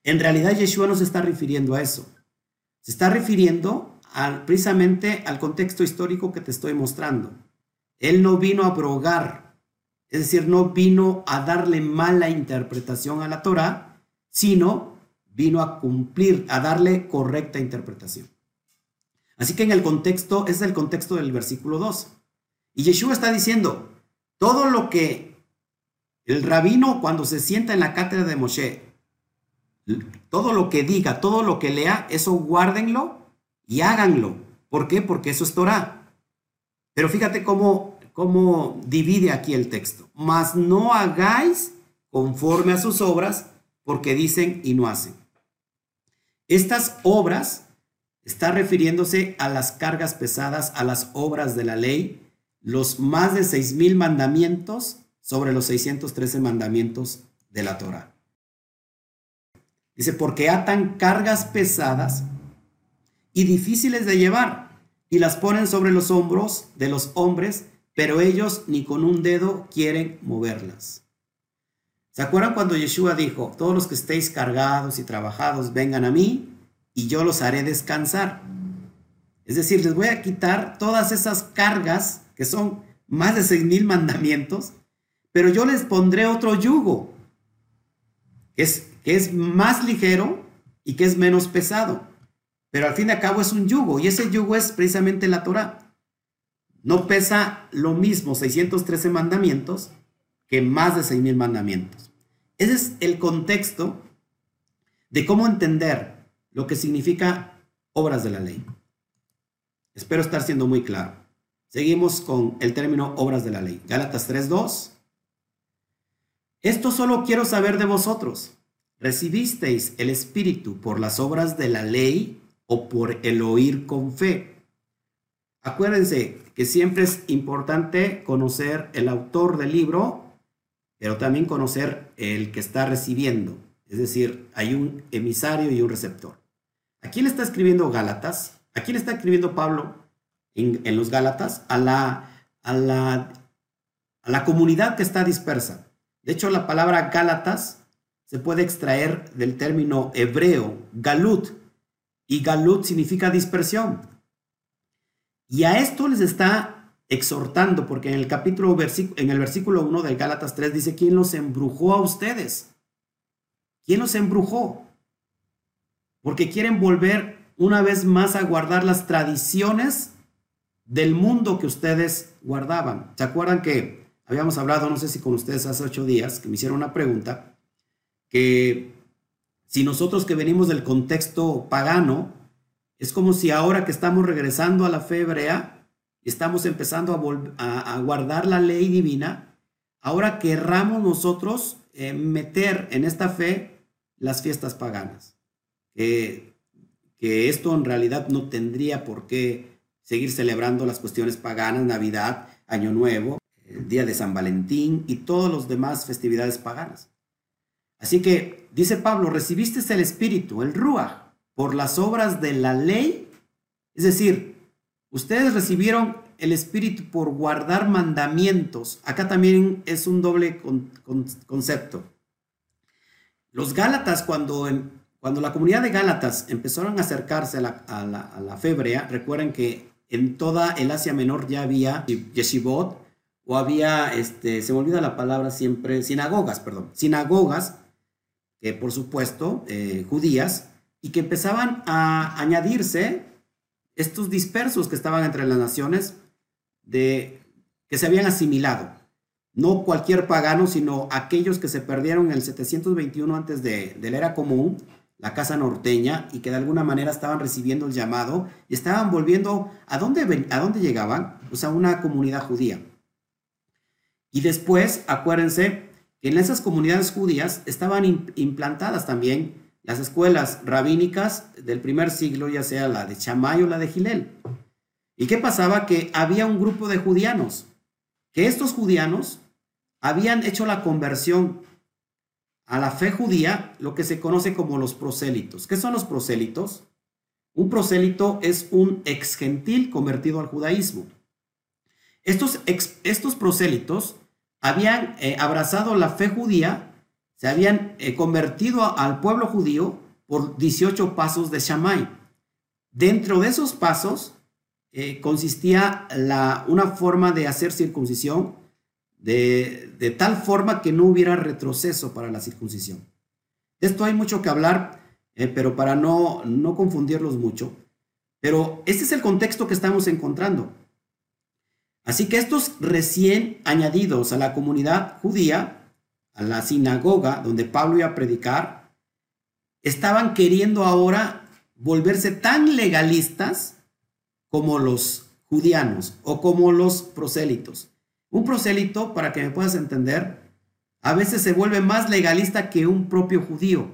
En realidad Yeshua no se está refiriendo a eso. Se está refiriendo precisamente al contexto histórico que te estoy mostrando. Él no vino a abrogar, es decir, no vino a darle mala interpretación a la Torah, sino vino a cumplir, a darle correcta interpretación. Así que en el contexto, ese es el contexto del versículo 2. Y Yeshua está diciendo, todo lo que el rabino cuando se sienta en la cátedra de Moshe, todo lo que diga, todo lo que lea, eso guárdenlo y háganlo. ¿Por qué? Porque eso es Torah. Pero fíjate cómo, cómo divide aquí el texto. Mas no hagáis conforme a sus obras, porque dicen y no hacen. Estas obras está refiriéndose a las cargas pesadas, a las obras de la ley los más de 6.000 mandamientos sobre los 613 mandamientos de la Torah. Dice, porque atan cargas pesadas y difíciles de llevar y las ponen sobre los hombros de los hombres, pero ellos ni con un dedo quieren moverlas. ¿Se acuerdan cuando Yeshua dijo, todos los que estéis cargados y trabajados, vengan a mí y yo los haré descansar? Es decir, les voy a quitar todas esas cargas, que son más de seis mil mandamientos, pero yo les pondré otro yugo, que es, que es más ligero y que es menos pesado. Pero al fin y al cabo es un yugo, y ese yugo es precisamente la Torah. No pesa lo mismo 613 mandamientos que más de seis mil mandamientos. Ese es el contexto de cómo entender lo que significa obras de la ley. Espero estar siendo muy claro. Seguimos con el término obras de la ley. Gálatas 3.2. Esto solo quiero saber de vosotros. ¿Recibisteis el Espíritu por las obras de la ley o por el oír con fe? Acuérdense que siempre es importante conocer el autor del libro, pero también conocer el que está recibiendo. Es decir, hay un emisario y un receptor. ¿A quién está escribiendo Gálatas? ¿A quién está escribiendo Pablo en, los Gálatas? A la, a, la, a la comunidad que está dispersa. De hecho, la palabra Gálatas se puede extraer del término hebreo galut, y galut significa dispersión. Y a esto les está exhortando, porque en el capítulo, en el versículo 1 del Gálatas 3 dice, ¿quién los embrujó a ustedes? ¿Quién los embrujó? Porque quieren volver una vez más a guardar las tradiciones del mundo que ustedes guardaban. ¿Se acuerdan que habíamos hablado, no sé si con ustedes hace ocho días, que me hicieron una pregunta, que si nosotros que venimos del contexto pagano, es como si ahora que estamos regresando a la fe hebrea, estamos empezando a, guardar la ley divina, ahora querramos nosotros eh, meter en esta fe las fiestas paganas. Que esto en realidad no tendría por qué seguir celebrando las cuestiones paganas, Navidad, Año Nuevo, el Día de San Valentín y todas las demás festividades paganas. Así que, dice Pablo, recibiste el Espíritu, el Ruach, por las obras de la ley. Es decir, ustedes recibieron el Espíritu por guardar mandamientos. Acá también es un doble concepto. Los Gálatas cuando cuando la comunidad de Gálatas empezaron a acercarse a la, a recuerden que en toda el Asia Menor ya había yeshivot o había, este, se me olvida la palabra siempre, sinagogas, perdón, sinagogas, que por supuesto, eh, judías, y que empezaban a añadirse estos dispersos que estaban entre las naciones de, que se habían asimilado. No cualquier pagano, sino aquellos que se perdieron en el 721 antes de, la era común, la casa norteña y que de alguna manera estaban recibiendo el llamado y estaban volviendo a dónde, a dónde llegaban, pues a una comunidad judía. Y después, acuérdense que en esas comunidades judías estaban implantadas también las escuelas rabínicas del primer siglo, ya sea la de Chamay o la de Gilel. ¿Y qué pasaba? Que había un grupo de judianos, que estos judianos habían hecho la conversión a la fe judía lo que se conoce como los prosélitos. ¿Qué son los prosélitos? Un prosélito es un ex gentil convertido al judaísmo. Estos, estos prosélitos habían eh, abrazado la fe judía, se habían eh, convertido al pueblo judío por 18 pasos de Shammai. Dentro de esos pasos eh, consistía una forma de hacer circuncisión de, tal forma que no hubiera retroceso para la circuncisión. Esto hay mucho que hablar, eh, pero para no, no confundirlos mucho. Pero este es el contexto que estamos encontrando. Así que estos recién añadidos a la comunidad judía, a la sinagoga donde Pablo iba a predicar, estaban queriendo ahora volverse tan legalistas como los judianos o como los prosélitos. Un prosélito, para que me puedas entender, a veces se vuelve más legalista que un propio judío.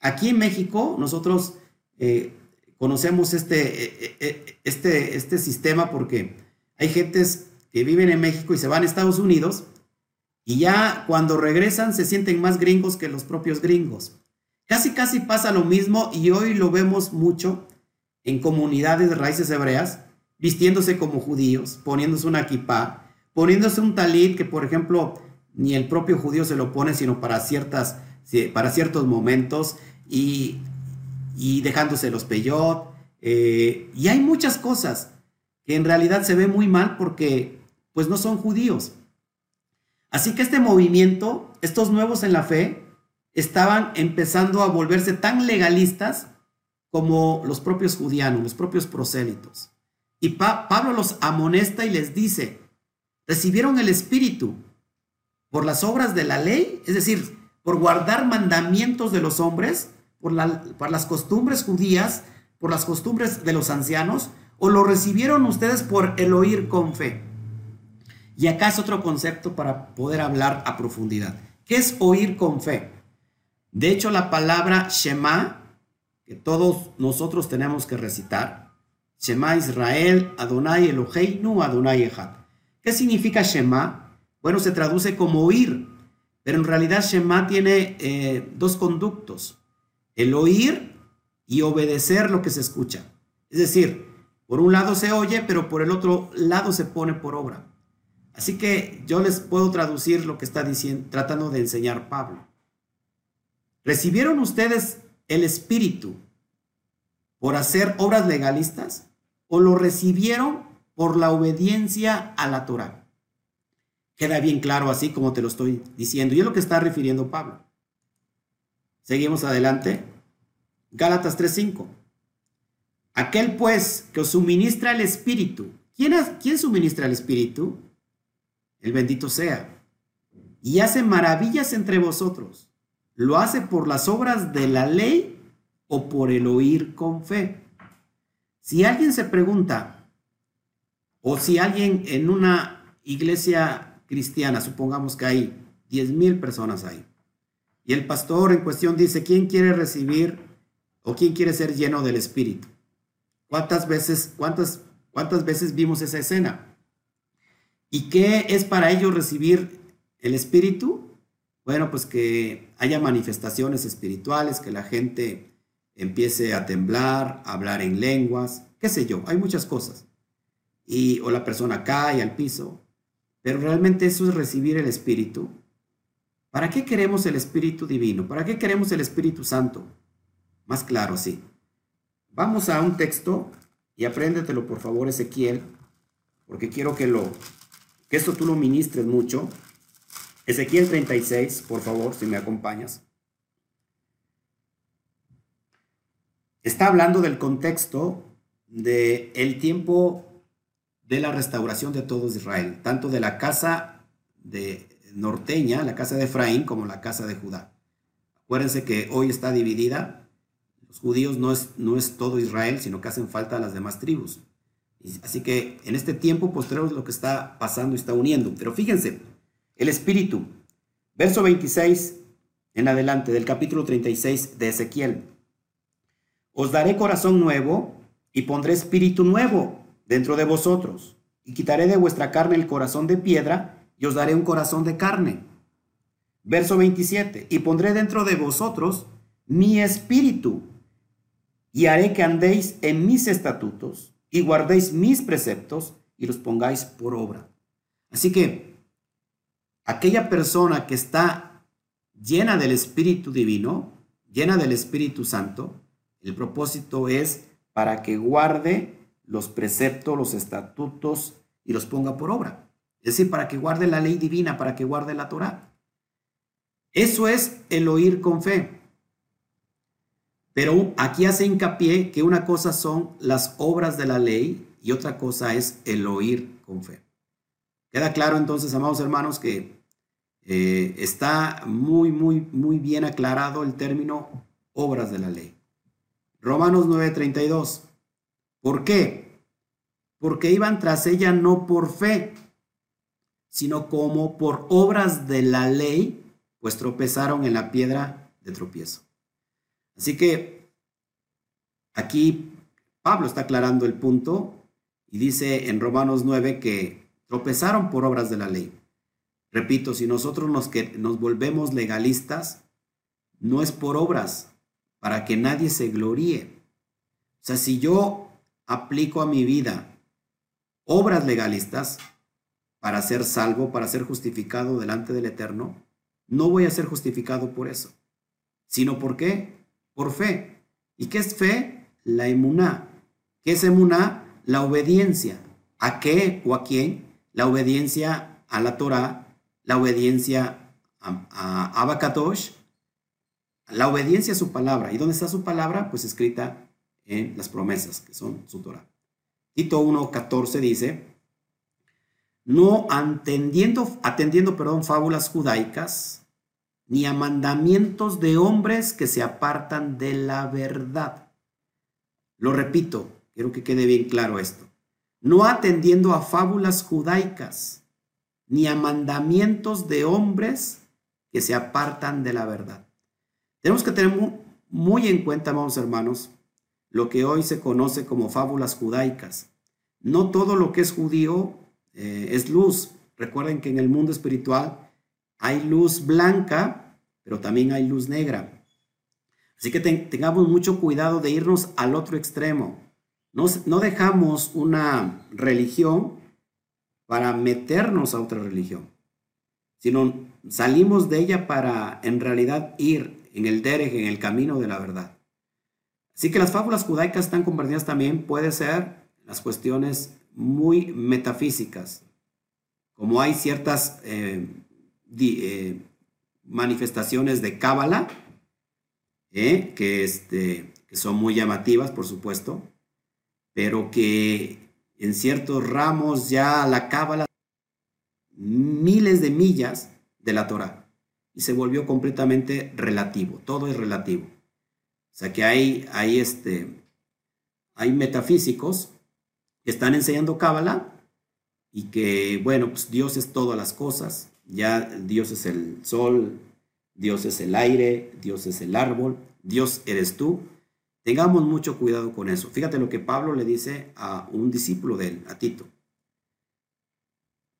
Aquí en México nosotros eh, conocemos este, eh, eh, este, este sistema porque hay gentes que viven en México y se van a Estados Unidos y ya cuando regresan se sienten más gringos que los propios gringos. Casi, casi pasa lo mismo y hoy lo vemos mucho en comunidades de raíces hebreas, vistiéndose como judíos, poniéndose una kippah, poniéndose un talit que, por ejemplo, ni el propio judío se lo pone, sino para, ciertas, para ciertos momentos, y, y dejándose los peyot. Eh, y hay muchas cosas que en realidad se ve muy mal porque pues no son judíos. Así que este movimiento, estos nuevos en la fe, estaban empezando a volverse tan legalistas como los propios judianos, los propios prosélitos. Y Pablo los amonesta y les dice, recibieron el Espíritu por las obras de la ley, es decir, por guardar mandamientos de los hombres, por, por las costumbres judías, por las costumbres de los ancianos, o lo recibieron ustedes por el oír con fe. Y acá es otro concepto para poder hablar a profundidad. ¿Qué es oír con fe? De hecho, la palabra Shema, que todos nosotros tenemos que recitar, Shema Israel, Adonai Eloheinu, Adonai Echad. ¿Qué significa Shema? Bueno, se traduce como oír, pero en realidad Shema tiene eh, dos conductos, el oír y obedecer lo que se escucha. Es decir, por un lado se oye, pero por el otro lado se pone por obra. Así que yo les puedo traducir lo que está diciendo, tratando de enseñar Pablo. ¿Recibieron ustedes el Espíritu por hacer obras legalistas o lo recibieron por la obediencia a la Torah? Queda bien claro así como te lo estoy diciendo. Y es lo que está refiriendo Pablo. Seguimos adelante. Gálatas 3:5. Aquel pues que os suministra el Espíritu. ¿Quién, ¿Quién suministra el Espíritu? El bendito sea. Y hace maravillas entre vosotros ¿Lo hace por las obras de la ley o por el oír con fe? Si alguien se pregunta, o si alguien en una iglesia cristiana, supongamos que hay 10 mil personas ahí, y el pastor en cuestión dice, ¿quién quiere recibir o quién quiere ser lleno del Espíritu? ¿Cuántas veces, cuántas, cuántas veces vimos esa escena? ¿Y qué es para ellos recibir el Espíritu? Bueno, pues que haya manifestaciones espirituales, que la gente empiece a temblar, a hablar en lenguas, qué sé yo, hay muchas cosas. Y, o la persona cae al piso, pero realmente eso es recibir el Espíritu. ¿Para qué queremos el Espíritu Divino? ¿Para qué queremos el Espíritu Santo? Más claro, sí. Vamos a un texto y apréndetelo por favor, Ezequiel, porque quiero que lo que esto tú lo ministres mucho. Ezequiel 36, por favor, si me acompañas. Está hablando del contexto del el tiempo de la restauración de todo Israel, tanto de la casa de norteña, la casa de Efraín, como la casa de Judá. Acuérdense que hoy está dividida. Los judíos no es, no es todo Israel, sino que hacen falta las demás tribus. Así que en este tiempo posterior es lo que está pasando y está uniendo. Pero fíjense, el Espíritu. Verso 26 en adelante del capítulo 36 de Ezequiel. Os daré corazón nuevo y pondré espíritu nuevo dentro de vosotros. Y quitaré de vuestra carne el corazón de piedra y os daré un corazón de carne. Verso 27. Y pondré dentro de vosotros mi espíritu y haré que andéis en mis estatutos y guardéis mis preceptos y los pongáis por obra. Así que aquella persona que está llena del Espíritu Divino, llena del Espíritu Santo, el propósito es para que guarde los preceptos, los estatutos y los ponga por obra. Es decir, para que guarde la ley divina, para que guarde la Torah. Eso es el oír con fe. Pero aquí hace hincapié que una cosa son las obras de la ley y otra cosa es el oír con fe. Queda claro entonces, amados hermanos, que eh, está muy, muy, muy bien aclarado el término obras de la ley. Romanos 9:32. ¿Por qué? Porque iban tras ella no por fe, sino como por obras de la ley, pues tropezaron en la piedra de tropiezo. Así que aquí Pablo está aclarando el punto y dice en Romanos 9 que tropezaron por obras de la ley. Repito, si nosotros nos, que, nos volvemos legalistas, no es por obras, para que nadie se gloríe. O sea, si yo aplico a mi vida obras legalistas para ser salvo, para ser justificado delante del Eterno, no voy a ser justificado por eso, sino por qué? Por fe. ¿Y qué es fe? La emuná. ¿Qué es emuná? La obediencia. ¿A qué o a quién? La obediencia a la Torah, la obediencia a, a Abakatosh, la obediencia a su palabra. ¿Y dónde está su palabra? Pues escrita en las promesas, que son su Torah. Tito 1.14 dice, no atendiendo, atendiendo perdón, fábulas judaicas, ni a mandamientos de hombres que se apartan de la verdad. Lo repito, quiero que quede bien claro esto. No atendiendo a fábulas judaicas, ni a mandamientos de hombres que se apartan de la verdad. Tenemos que tener muy en cuenta, vamos hermanos, lo que hoy se conoce como fábulas judaicas. No todo lo que es judío eh, es luz. Recuerden que en el mundo espiritual hay luz blanca, pero también hay luz negra. Así que tengamos mucho cuidado de irnos al otro extremo. No, no dejamos una religión para meternos a otra religión, sino salimos de ella para en realidad ir en el derech, en el camino de la verdad. Así que las fábulas judaicas están convertidas también, puede ser, las cuestiones muy metafísicas, como hay ciertas eh, eh, manifestaciones de cábala, eh, que, este, que son muy llamativas, por supuesto, pero que en ciertos ramos ya la cábala miles de millas de la Torah y se volvió completamente relativo, todo es relativo. O sea que hay, hay, este, hay metafísicos que están enseñando Cábala y que, bueno, pues Dios es todas las cosas, ya Dios es el sol, Dios es el aire, Dios es el árbol, Dios eres tú. Tengamos mucho cuidado con eso. Fíjate lo que Pablo le dice a un discípulo de él, a Tito.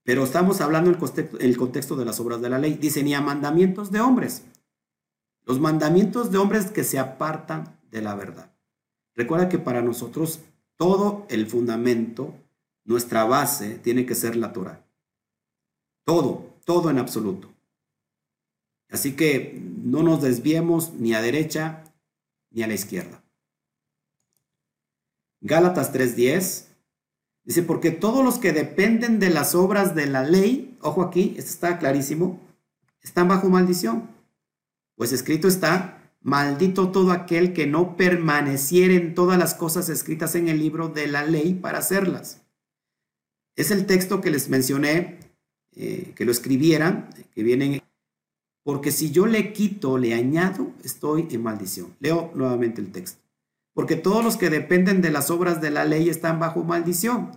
Pero estamos hablando en el contexto, de las obras de la ley. Dice, ni a mandamientos de hombres. Los mandamientos de hombres que se apartan de la verdad. Recuerda que para nosotros todo el fundamento, nuestra base, tiene que ser la Torah. Todo, todo en absoluto. Así que no nos desviemos ni a derecha ni a la izquierda. Gálatas 3:10 Dice, porque todos los que dependen de las obras de la ley, ojo aquí, esto está clarísimo, están bajo maldición. Pues escrito está, maldito todo aquel que no permaneciera en todas las cosas escritas en el libro de la ley para hacerlas. Es el texto que les mencioné, eh, que lo escribieran, que vienen, porque si yo le quito, le añado, estoy en maldición. Leo nuevamente el texto porque todos los que dependen de las obras de la ley están bajo maldición.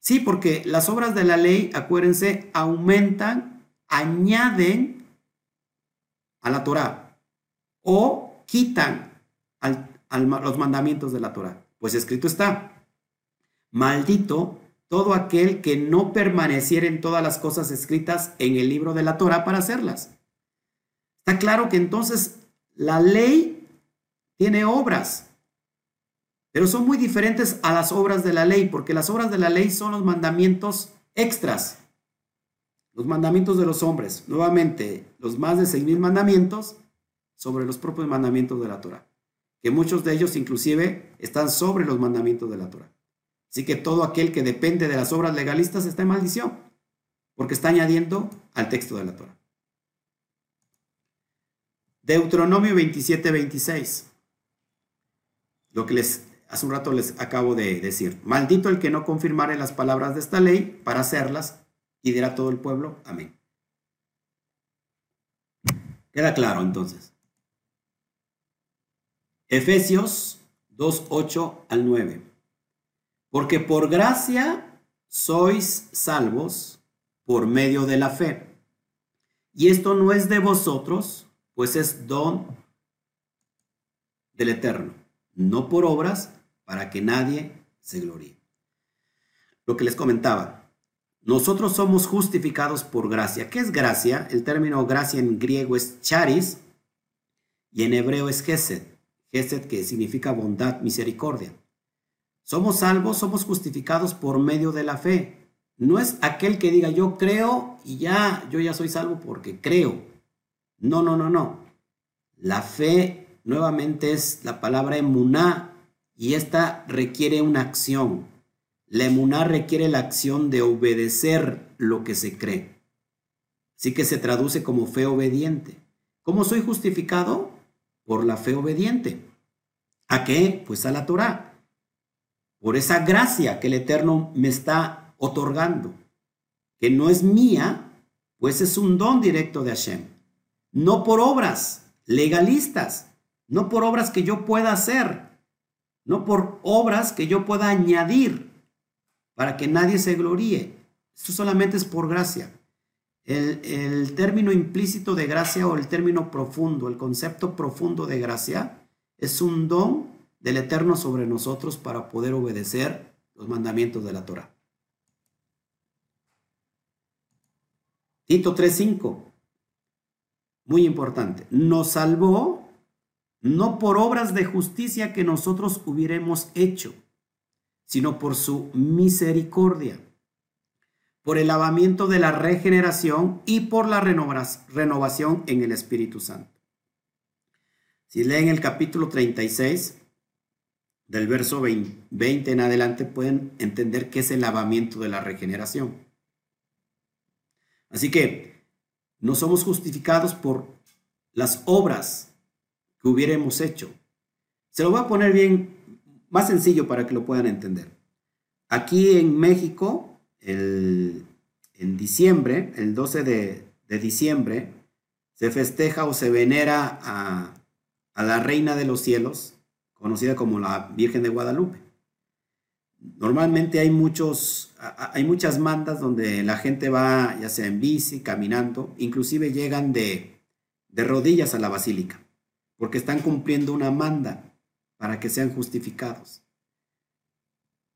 Sí, porque las obras de la ley, acuérdense, aumentan, añaden a la Torah o quitan los mandamientos de la Torah. Pues escrito está, maldito todo aquel que no permaneciera en todas las cosas escritas en el libro de la Torah para hacerlas. Está claro que entonces la ley tiene obras pero son muy diferentes a las obras de la ley, porque las obras de la ley son los mandamientos extras, los mandamientos de los hombres. Nuevamente, los más de seis mil mandamientos sobre los propios mandamientos de la Torah, que muchos de ellos inclusive están sobre los mandamientos de la Torah. Así que todo aquel que depende de las obras legalistas está en maldición, porque está añadiendo al texto de la Torah. Deuteronomio 27, 26. Lo que les hace un rato les acabo de decir, maldito el que no confirmare las palabras de esta ley para hacerlas, y dirá todo el pueblo, amén. Queda claro entonces. Efesios 2, 8 al 9. Porque por gracia sois salvos por medio de la fe. Y esto no es de vosotros, pues es don del Eterno, no por obras, para que nadie se gloríe. Lo que les comentaba, nosotros somos justificados por gracia. ¿Qué es gracia? El término gracia en griego es charis y en hebreo es gesed. Gesed que significa bondad, misericordia. Somos salvos, somos justificados por medio de la fe. No es aquel que diga yo creo y ya, yo ya soy salvo porque creo. No, no, no, no. La fe nuevamente es la palabra emuná y esta requiere una acción. La emuná requiere la acción de obedecer lo que se cree. Así que se traduce como fe obediente. ¿Cómo soy justificado? Por la fe obediente. ¿A qué? Pues a la Torah. Por esa gracia que el Eterno me está otorgando, que no es mía, pues es un don directo de Hashem. No por obras legalistas, no por obras que yo pueda hacer, no por obras que yo pueda añadir para que nadie se gloríe. Esto solamente es por gracia. El, el, término implícito de gracia o el término profundo, el concepto profundo de gracia, es un don del Eterno sobre nosotros para poder obedecer los mandamientos de la Torah. Tito 3.5, muy importante, nos salvó no por obras de justicia que nosotros hubiéramos hecho, sino por su misericordia, por el lavamiento de la regeneración y por la renovación en el Espíritu Santo. Si leen el capítulo 36, del verso 20 en adelante, pueden entender qué es el lavamiento de la regeneración. Así que no somos justificados por las obras que hubiéramos hecho. Se lo voy a poner bien más sencillo para que lo puedan entender. Aquí en México, en diciembre, el 12 de, diciembre, se festeja o se venera a, a la Reina de los Cielos, conocida como la Virgen de Guadalupe. Normalmente hay, muchos, hay muchas mandas donde la gente va ya sea en bici, caminando, inclusive llegan de, de rodillas a la basílica, porque están cumpliendo una manda para que sean justificados.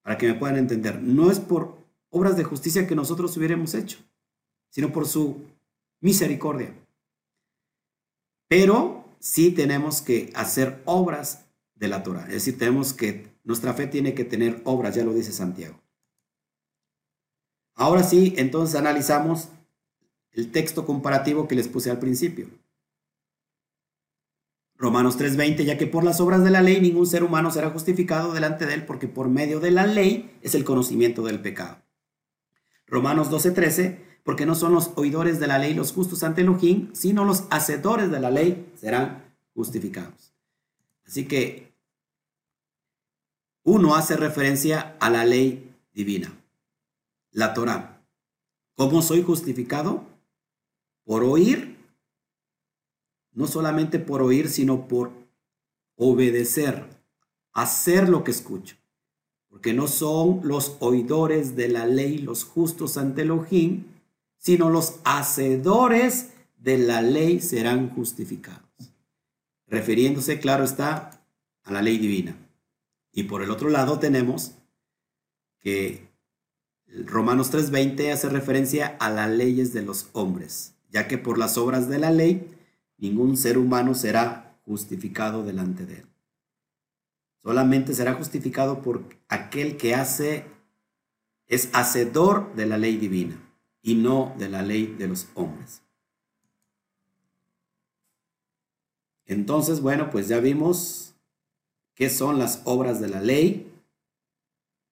Para que me puedan entender, no es por obras de justicia que nosotros hubiéramos hecho, sino por su misericordia. Pero sí tenemos que hacer obras de la Torah. Es decir, tenemos que, nuestra fe tiene que tener obras, ya lo dice Santiago. Ahora sí, entonces analizamos el texto comparativo que les puse al principio. Romanos 3:20, ya que por las obras de la ley ningún ser humano será justificado delante de él, porque por medio de la ley es el conocimiento del pecado. Romanos 12:13, porque no son los oidores de la ley los justos ante Elohim, sino los hacedores de la ley serán justificados. Así que uno hace referencia a la ley divina, la Torah. ¿Cómo soy justificado? Por oír no solamente por oír, sino por obedecer, hacer lo que escucho. Porque no son los oidores de la ley los justos ante Elohim, sino los hacedores de la ley serán justificados. Refiriéndose, claro está, a la ley divina. Y por el otro lado tenemos que Romanos 3:20 hace referencia a las leyes de los hombres, ya que por las obras de la ley ningún ser humano será justificado delante de él. Solamente será justificado por aquel que hace, es hacedor de la ley divina y no de la ley de los hombres. Entonces, bueno, pues ya vimos qué son las obras de la ley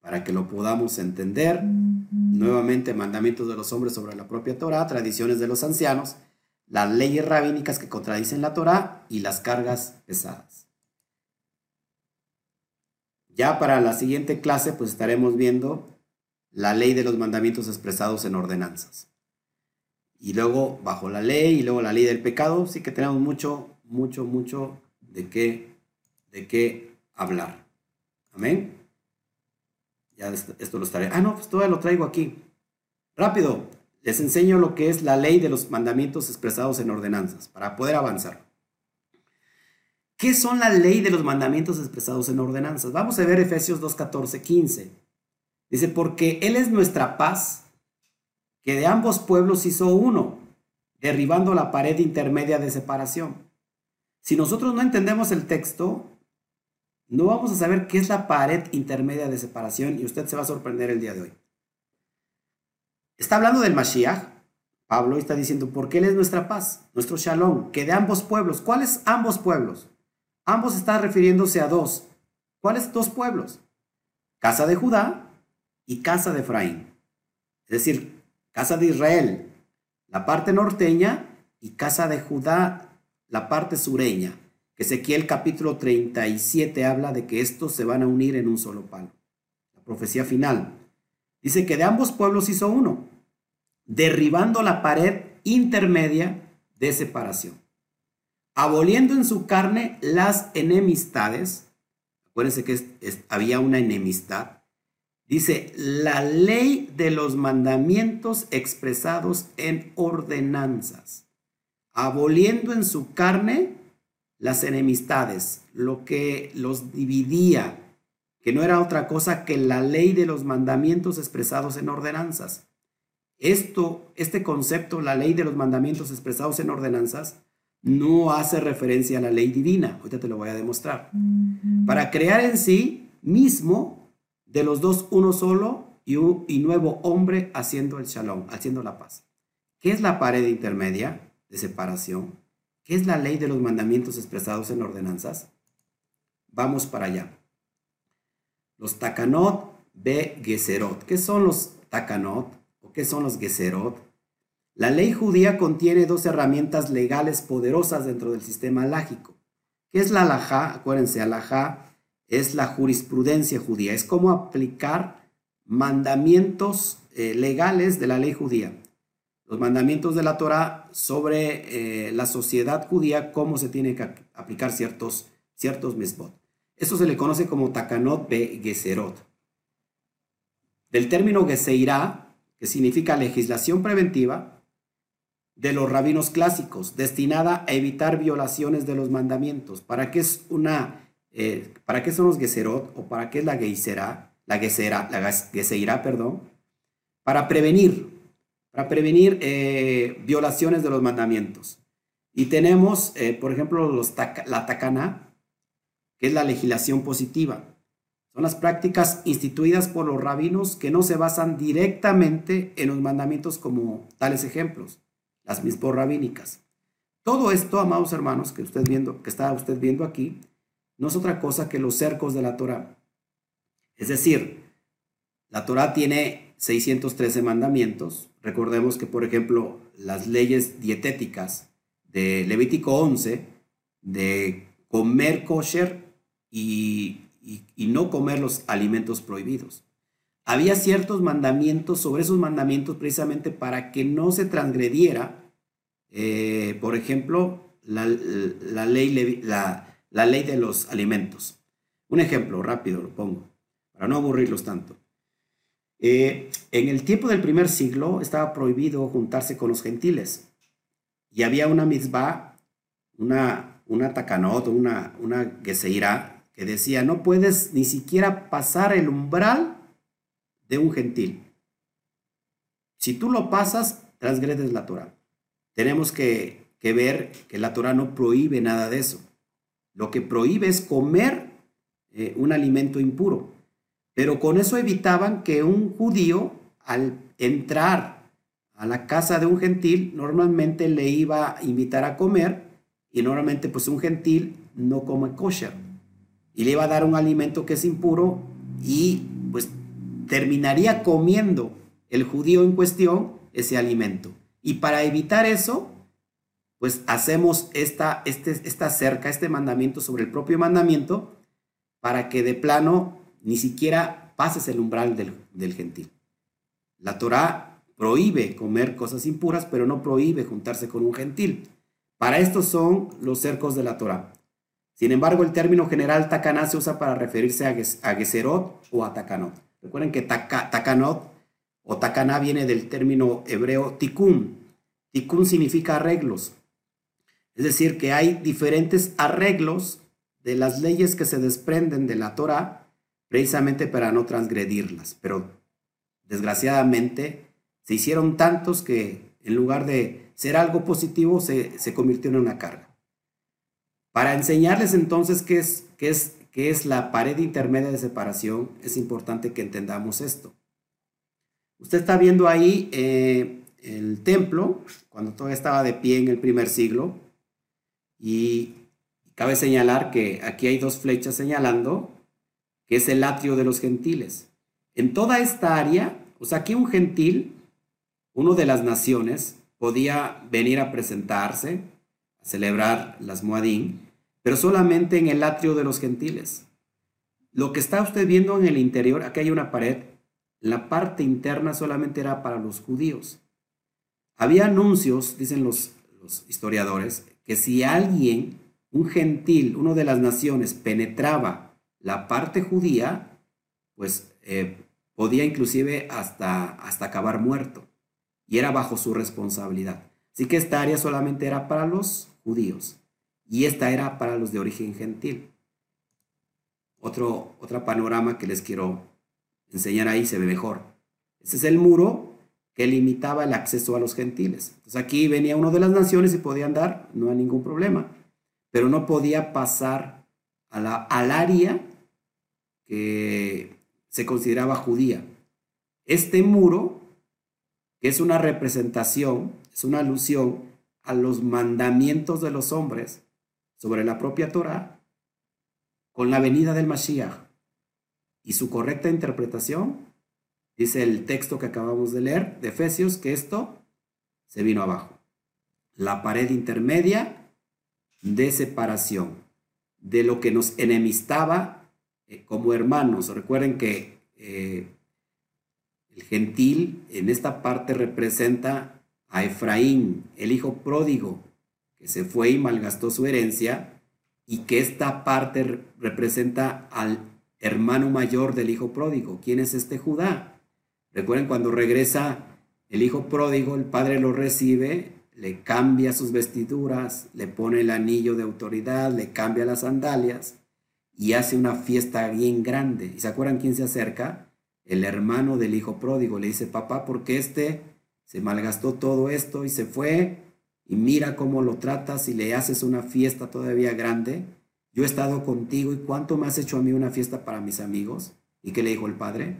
para que lo podamos entender. Nuevamente, mandamientos de los hombres sobre la propia Torah, tradiciones de los ancianos las leyes rabínicas que contradicen la Torah y las cargas pesadas. Ya para la siguiente clase, pues estaremos viendo la ley de los mandamientos expresados en ordenanzas. Y luego bajo la ley y luego la ley del pecado, sí que tenemos mucho, mucho, mucho de qué, de qué hablar. Amén. Ya esto lo estaré. Ah, no, pues todavía lo traigo aquí. Rápido, les enseño lo que es la ley de los mandamientos expresados en ordenanzas para poder avanzar. ¿Qué son la ley de los mandamientos expresados en ordenanzas? Vamos a ver Efesios 2, 14, 15. Dice, porque Él es nuestra paz, que de ambos pueblos hizo uno, derribando la pared intermedia de separación. Si nosotros no entendemos el texto, no vamos a saber qué es la pared intermedia de separación y usted se va a sorprender el día de hoy. Está hablando del Mashiach. Pablo está diciendo, porque Él es nuestra paz, nuestro shalom, que de ambos pueblos. ¿Cuáles ambos pueblos? Ambos están refiriéndose a dos. ¿Cuáles dos pueblos? Casa de Judá y casa de Efraín. Es decir, casa de Israel, la parte norteña, y casa de Judá, la parte sureña. Ezequiel capítulo 37 habla de que estos se van a unir en un solo palo. La profecía final. Dice que de ambos pueblos hizo uno, derribando la pared intermedia de separación, aboliendo en su carne las enemistades. Acuérdense que había una enemistad. Dice, la ley de los mandamientos expresados en ordenanzas, aboliendo en su carne las enemistades, lo que los dividía, que no era otra cosa que la ley de los mandamientos expresados en ordenanzas. Esto, este concepto, la ley de los mandamientos expresados en ordenanzas, no hace referencia a la ley divina. Ahorita te lo voy a demostrar. Para crear en sí mismo de los dos uno solo y, un, y nuevo hombre haciendo el shalom, haciendo la paz. ¿Qué es la pared intermedia de separación? ¿Qué es la ley de los mandamientos expresados en ordenanzas? Vamos para allá. Los takanot be geserot. ¿Qué son los takanot o qué son los geserot? La ley judía contiene dos herramientas legales poderosas dentro del sistema lágico. ¿Qué es la alajá? Acuérdense, alajá es la jurisprudencia judía, es cómo aplicar mandamientos eh, legales de la ley judía. Los mandamientos de la Torah sobre eh, la sociedad judía, cómo se tiene que aplicar ciertos, ciertos misbot. Eso se le conoce como Takanot be Geserot. Del término Geseirá, que significa legislación preventiva, de los rabinos clásicos, destinada a evitar violaciones de los mandamientos. ¿Para qué es una, eh, para qué son los Geserot o para qué es la Geserá, la Gesera, la perdón? Para prevenir, para prevenir eh, violaciones de los mandamientos. Y tenemos, eh, por ejemplo, los, la Takana, que es la legislación positiva. Son las prácticas instituidas por los rabinos que no se basan directamente en los mandamientos como tales ejemplos, las mismas rabínicas. Todo esto, amados hermanos, que usted viendo, que está usted viendo aquí, no es otra cosa que los cercos de la Torah. Es decir, la Torah tiene 613 mandamientos. Recordemos que, por ejemplo, las leyes dietéticas de Levítico 11, de comer kosher y, no comer los alimentos prohibidos. Había ciertos mandamientos sobre esos mandamientos precisamente para que no se transgrediera, eh, por ejemplo, la, ley, la ley de los alimentos. Un ejemplo rápido lo pongo, para no aburrirlos tanto. Eh, en el tiempo del primer siglo estaba prohibido juntarse con los gentiles y había una mitzvah, una, una takanot, una, una geseira, que decía, no puedes ni siquiera pasar el umbral de un gentil. Si tú lo pasas, transgredes la Torah. Tenemos que, ver que la Torah no prohíbe nada de eso. Lo que prohíbe es comer eh, un alimento impuro. Pero con eso evitaban que un judío, al entrar a la casa de un gentil, normalmente le iba a invitar a comer y normalmente pues un gentil no come kosher y le iba a dar un alimento que es impuro y pues terminaría comiendo el judío en cuestión ese alimento. Y para evitar eso, pues hacemos esta, este, esta cerca, este mandamiento sobre el propio mandamiento, para que de plano ni siquiera pases el umbral del, del gentil. La Torah prohíbe comer cosas impuras, pero no prohíbe juntarse con un gentil. Para esto son los cercos de la Torah. Sin embargo, el término general takaná se usa para referirse a, Geserot o a takanot. Recuerden que takanot o takaná viene del término hebreo tikkun. Tikkun significa arreglos. Es decir, que hay diferentes arreglos de las leyes que se desprenden de la Torah precisamente para no transgredirlas. Pero desgraciadamente Se hicieron tantos que en lugar de ser algo positivo se, se convirtió en una carga. Para enseñarles entonces qué es, qué, es, qué es la pared intermedia de separación, es importante que entendamos esto. Usted está viendo ahí eh, el templo, cuando todavía estaba de pie en el primer siglo, y cabe señalar que aquí hay dos flechas señalando que es el atrio de los gentiles. En toda esta área, o sea, aquí un gentil, uno de las naciones, podía venir a presentarse, a celebrar las Moadín, pero solamente en el atrio de los gentiles. Lo que está usted viendo en el interior, aquí hay una pared, la parte interna solamente era para los judíos. Había anuncios, dicen los, los historiadores, que si alguien, un gentil, uno de las naciones, penetraba la parte judía, pues eh, podía inclusive hasta, hasta acabar muerto. Y era bajo su responsabilidad. Así que esta área solamente era para los judíos. Y esta era para los de origen gentil. Otro, otro panorama que les quiero enseñar ahí se ve mejor. Este es el muro que limitaba el acceso a los gentiles. Entonces aquí venía uno de las naciones y podía andar, no hay ningún problema, pero no podía pasar a la, al área que se consideraba judía. Este muro, que es una representación, es una alusión a los mandamientos de los hombres sobre la propia Torah, con la venida del Mashiach y su correcta interpretación, Dice el texto que acabamos de leer de Efesios que esto se vino abajo. La pared intermedia de separación de lo que nos enemistaba eh, como hermanos. Recuerden que eh, el gentil en esta parte representa a Efraín, el hijo pródigo, que se fue y malgastó su herencia, y que esta parte representa al hermano mayor del hijo pródigo. ¿Quién es este Judá? Recuerden cuando regresa el hijo pródigo, el padre lo recibe, le cambia sus vestiduras, le pone el anillo de autoridad, le cambia las sandalias y hace una fiesta bien grande. ¿Y se acuerdan quién se acerca? El hermano del hijo pródigo le dice, papá, porque este se malgastó todo esto y se fue y mira cómo lo tratas y le haces una fiesta todavía grande. Yo he estado contigo y cuánto me has hecho a mí una fiesta para mis amigos. ¿Y qué le dijo el padre?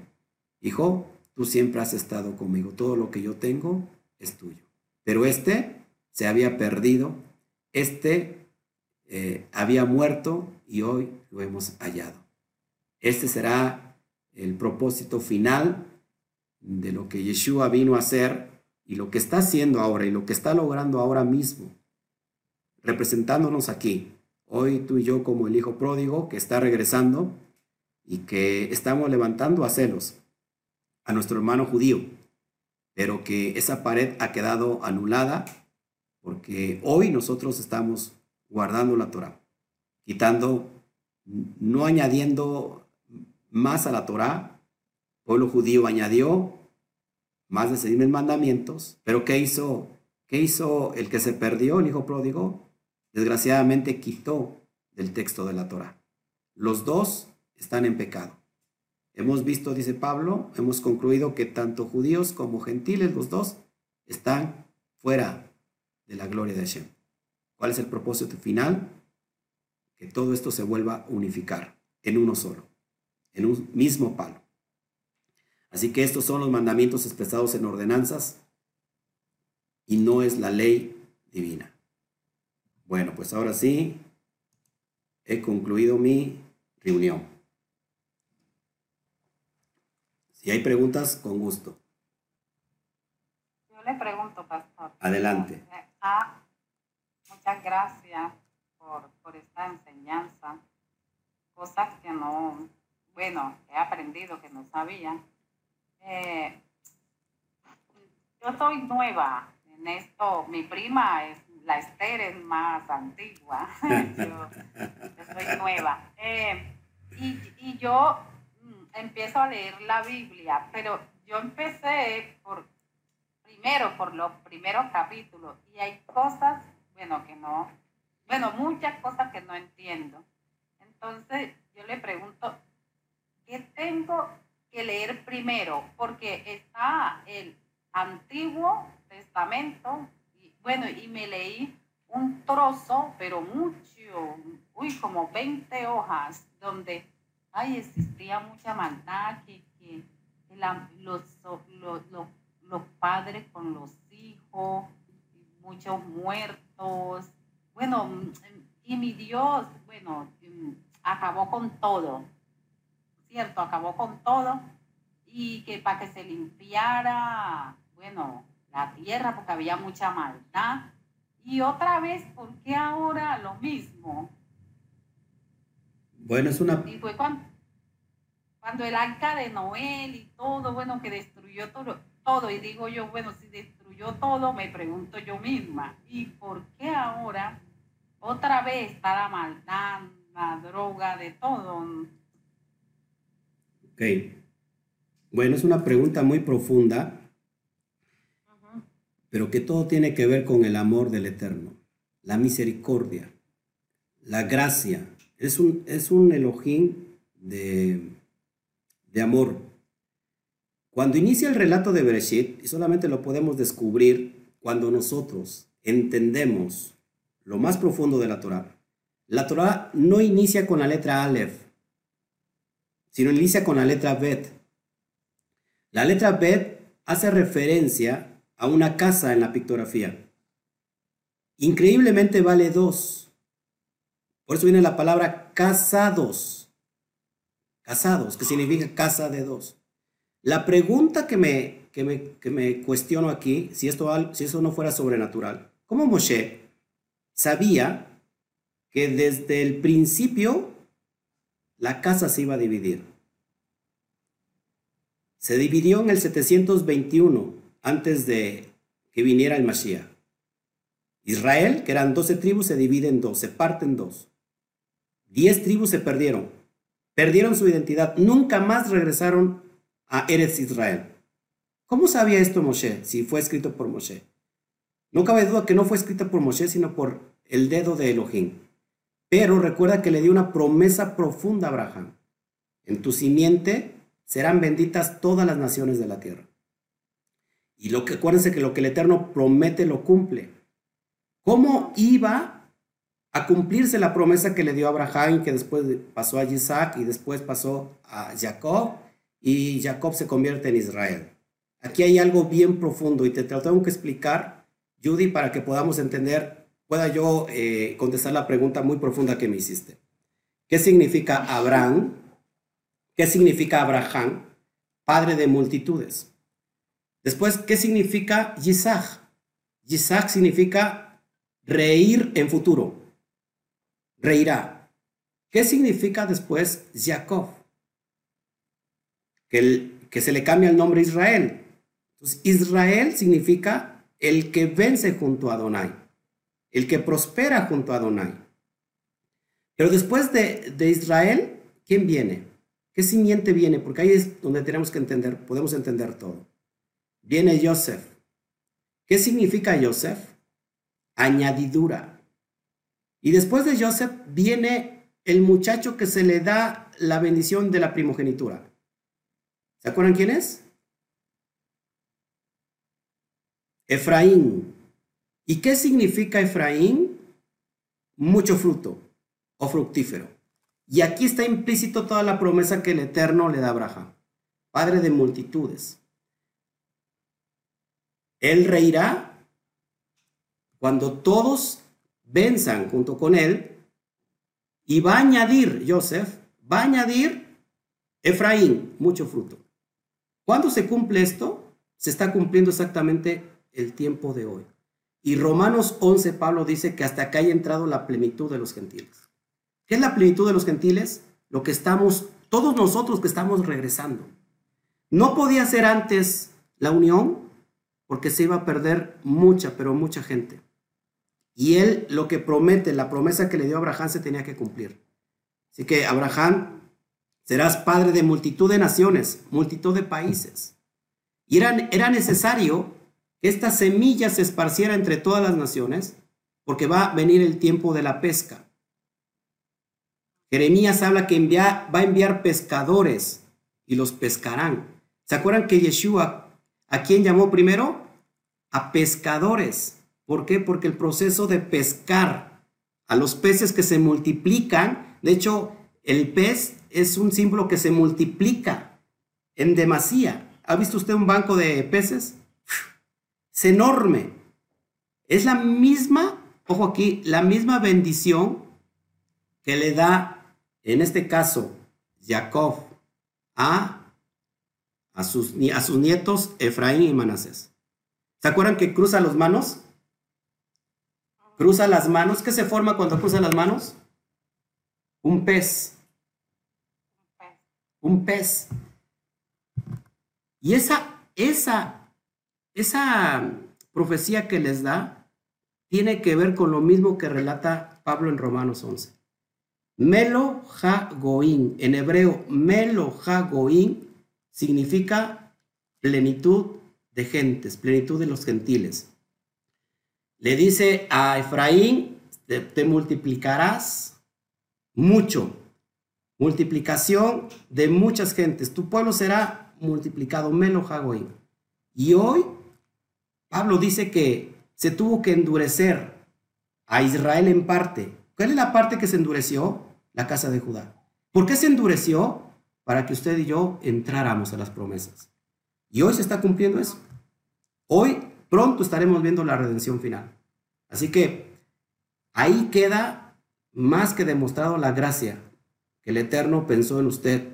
Hijo, tú siempre has estado conmigo, todo lo que yo tengo es tuyo. Pero este se había perdido, este eh, había muerto y hoy lo hemos hallado. Este será el propósito final de lo que Yeshua vino a hacer y lo que está haciendo ahora y lo que está logrando ahora mismo, representándonos aquí, hoy tú y yo como el hijo pródigo que está regresando y que estamos levantando a celos a nuestro hermano judío, pero que esa pared ha quedado anulada porque hoy nosotros estamos guardando la Torah, quitando, no añadiendo más a la Torah. El pueblo judío añadió más de seis mil mandamientos, pero ¿qué hizo? ¿Qué hizo el que se perdió, el hijo pródigo? Desgraciadamente quitó del texto de la Torah. Los dos están en pecado. Hemos visto, dice Pablo, hemos concluido que tanto judíos como gentiles, los dos, están fuera de la gloria de Hashem. ¿Cuál es el propósito final? Que todo esto se vuelva a unificar en uno solo, en un mismo palo. Así que estos son los mandamientos expresados en ordenanzas y no es la ley divina. Bueno, pues ahora sí, he concluido mi reunión. Si hay preguntas, con gusto. Yo le pregunto, pastor. Adelante. Eh, ah, muchas gracias por, por esta enseñanza. Cosas que no, bueno, he aprendido que no sabía. Eh, yo soy nueva en esto. Mi prima es, la Esther es más antigua. yo, soy nueva. Eh, y, y yo empiezo a leer la Biblia, pero yo empecé por, primero por los primeros capítulos y hay cosas, bueno, que no, bueno, muchas cosas que no entiendo. Entonces yo le pregunto, ¿qué tengo que leer primero? Porque está el Antiguo Testamento, y, bueno, y me leí un trozo, pero mucho, uy, como 20 hojas, donde, ay, existía mucha maldad, que, que los, los, los, padres con los hijos, muchos muertos, bueno, y mi Dios, bueno, acabó con todo, ¿cierto? Acabó con todo y que para que se limpiara, bueno, la tierra porque había mucha maldad. Y otra vez, ¿por qué ahora lo mismo? Bueno, es una... Y fue cuando, cuando el arca de Noel y todo, bueno, que destruyó todo, todo, y digo yo, bueno, si destruyó todo, me pregunto yo misma, ¿y por qué ahora otra vez está la maldad, la droga, de todo? Ok. Bueno, es una pregunta muy profunda, pero que todo tiene que ver con el amor del Eterno, la misericordia, la gracia. Es un, es un de, de amor. Cuando inicia el relato de Bereshit, y solamente lo podemos descubrir cuando nosotros entendemos lo más profundo de la Torah, la Torah no inicia con la letra Aleph, sino inicia con la letra Bet. La letra Bet hace referencia a una casa en la pictografía. Increíblemente vale dos. Por eso viene la palabra casados. Casados, que significa casa de dos. La pregunta que me, que me, que me cuestiono aquí, si, esto, si eso no fuera sobrenatural, ¿cómo Moshe sabía que desde el principio la casa se iba a dividir? Se dividió en el 721 antes de que viniera el Mashiach. Israel, que eran 12 tribus, se divide en dos, se parte en dos. Diez tribus se perdieron, perdieron su identidad, nunca más regresaron a Eretz Israel. ¿Cómo sabía esto Moshe, si fue escrito por Moshe? No cabe duda que no fue escrito por Moshe, sino por el dedo de Elohim. Pero recuerda que le dio una promesa profunda a Abraham. En tu simiente serán benditas todas las naciones de la tierra. Y lo que acuérdense que lo que el Eterno promete lo cumple. ¿Cómo iba a cumplirse la promesa que le dio a Abraham, que después pasó a Isaac y después pasó a Jacob y Jacob se convierte en Israel? Aquí hay algo bien profundo y te, tengo que explicar, Judy, para que podamos entender, pueda yo eh, contestar la pregunta muy profunda que me hiciste. ¿Qué significa Abraham? ¿Qué significa Abraham? Padre de multitudes. Después, ¿qué significa Yisach? Yisach significa reír en futuro. Reirá. ¿Qué significa después Jacob? Que, se le cambia el nombre Israel. Israel significa el que vence junto a Adonai, el que prospera junto a Adonai. Pero después de, de Israel, ¿quién viene? ¿Qué simiente viene? Porque ahí es donde tenemos que entender, podemos entender todo. Viene Joseph. ¿Qué significa Joseph? Añadidura. Y después de Joseph viene el muchacho que se le da la bendición de la primogenitura. ¿Se acuerdan quién es? Efraín. ¿Y qué significa Efraín? Mucho fruto o fructífero. Y aquí está implícito toda la promesa que el Eterno le da a Abraham, padre de multitudes. Él reirá cuando todos venzan junto con él y va a añadir, Joseph, va a añadir Efraín, mucho fruto. ¿Cuándo se cumple esto? Se está cumpliendo exactamente el tiempo de hoy. Y Romanos 11, Pablo dice que hasta acá haya entrado la plenitud de los gentiles. ¿Qué es la plenitud de los gentiles? Lo que estamos, todos nosotros que estamos regresando. No podía ser antes la unión porque se iba a perder mucha, pero mucha gente. Y él lo que promete, la promesa que le dio a Abraham se tenía que cumplir. Así que Abraham, serás padre de multitud de naciones, multitud de países. Y era, era necesario que esta semilla se esparciera entre todas las naciones, porque va a venir el tiempo de la pesca. Jeremías habla que envía, va a enviar pescadores y los pescarán. ¿Se acuerdan que Yeshua ¿A quién llamó primero? A pescadores. ¿Por qué? Porque el proceso de pescar a los peces que se multiplican, de hecho, el pez es un símbolo que se multiplica en demasía. ¿Ha visto usted un banco de peces? Es enorme. Es la misma, ojo aquí, la misma bendición que le da, en este caso, Jacob a, a, sus, a sus nietos Efraín y Manasés. ¿Se acuerdan que cruza las manos? Cruza las manos. ¿Qué se forma cuando cruza las manos? Un pez un pez. Y esa, esa, esa profecía que les da tiene que ver con lo mismo que relata Pablo en Romanos 11. Melo ha goín, en hebreo Melo ha goín significa plenitud de gentes, plenitud de los gentiles. Le dice a Efraín, te, te multiplicarás mucho multiplicación de muchas gentes. Tu pueblo será multiplicado, menos Hagoim. Y hoy, Pablo dice que se tuvo que endurecer a Israel en parte. ¿Cuál es la parte que se endureció? La casa de Judá. ¿Por qué se endureció? Para que usted y yo entráramos a las promesas. Y hoy se está cumpliendo eso. Hoy pronto estaremos viendo la redención final. Así que ahí queda más que demostrado la gracia el Eterno pensó en usted,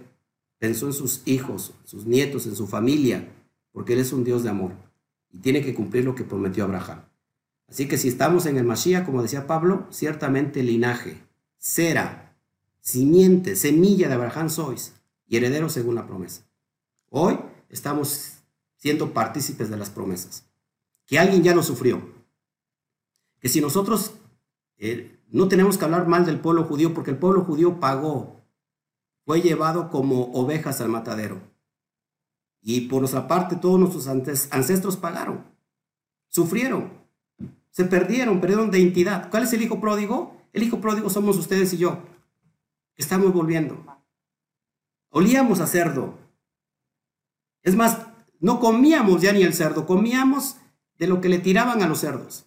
pensó en sus hijos, sus nietos, en su familia, porque Él es un Dios de amor y tiene que cumplir lo que prometió Abraham. Así que si estamos en el Mashiach, como decía Pablo, ciertamente linaje, cera, simiente, semilla de Abraham sois y heredero según la promesa. Hoy estamos siendo partícipes de las promesas. Que alguien ya lo sufrió. Que si nosotros eh, no tenemos que hablar mal del pueblo judío porque el pueblo judío pagó fue llevado como ovejas al matadero. Y por nuestra parte, todos nuestros ancestros pagaron, sufrieron, se perdieron, perdieron de identidad. ¿Cuál es el hijo pródigo? El hijo pródigo somos ustedes y yo. Estamos volviendo. Olíamos a cerdo. Es más, no comíamos ya ni el cerdo, comíamos de lo que le tiraban a los cerdos.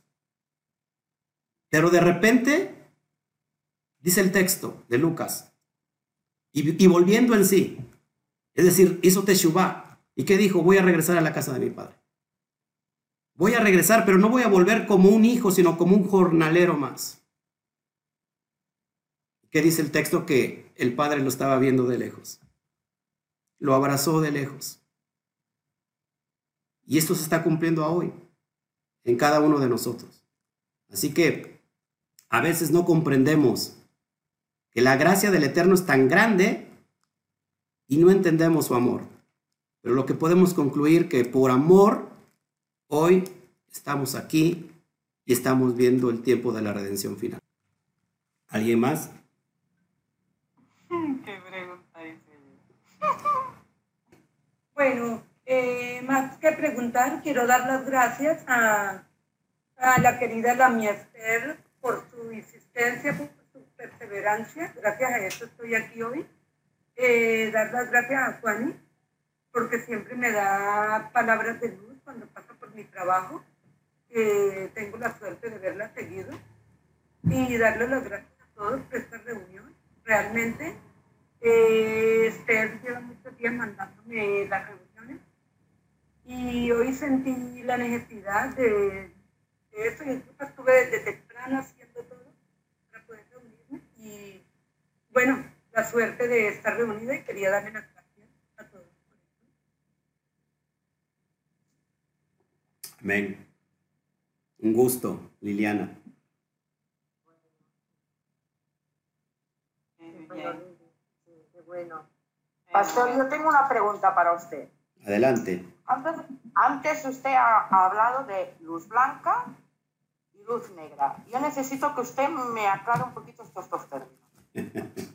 Pero de repente, dice el texto de Lucas, y, volviendo en sí. Es decir, hizo Teshuvah. ¿Y qué dijo? Voy a regresar a la casa de mi padre. Voy a regresar, pero no voy a volver como un hijo, sino como un jornalero más. ¿Qué dice el texto? Que el padre lo estaba viendo de lejos. Lo abrazó de lejos. Y esto se está cumpliendo hoy en cada uno de nosotros. Así que a veces no comprendemos que la gracia del Eterno es tan grande y no entendemos su amor. Pero lo que podemos concluir que por amor hoy estamos aquí y estamos viendo el tiempo de la redención final. ¿Alguien más? Qué pregunta Bueno, eh, más que preguntar, quiero dar las gracias a, a la querida Lamia Esther por su insistencia, perseverancia, gracias a eso estoy aquí hoy. Eh, dar las gracias a Juani, porque siempre me da palabras de luz cuando pasa por mi trabajo. tengo la suerte de verla seguido y darle las gracias a todos por esta reunión. Realmente, eh, Esther lleva muchos días mandándome las reuniones y hoy sentí la necesidad de, eso y estuve desde temprano haciendo todo bueno, la suerte de estar reunida y quería darle las gracias a todos. Amén. Un gusto, Liliana. Bueno, Pastor, yo tengo una pregunta para usted. Adelante. Antes, usted ha, hablado de luz blanca y luz negra. Yo necesito que usted me aclare un poquito estos dos términos.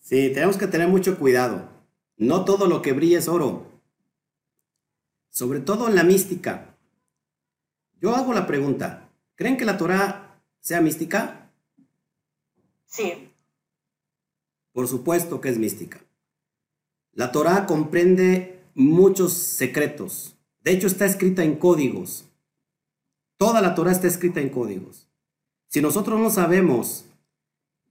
Sí, tenemos que tener mucho cuidado. No todo lo que brilla es oro. Sobre todo en la mística. Yo hago la pregunta, ¿creen que la Torah sea mística? Sí. Por supuesto que es mística. La Torá comprende muchos secretos. De hecho, está escrita en códigos. Toda la Torá está escrita en códigos. Si nosotros no sabemos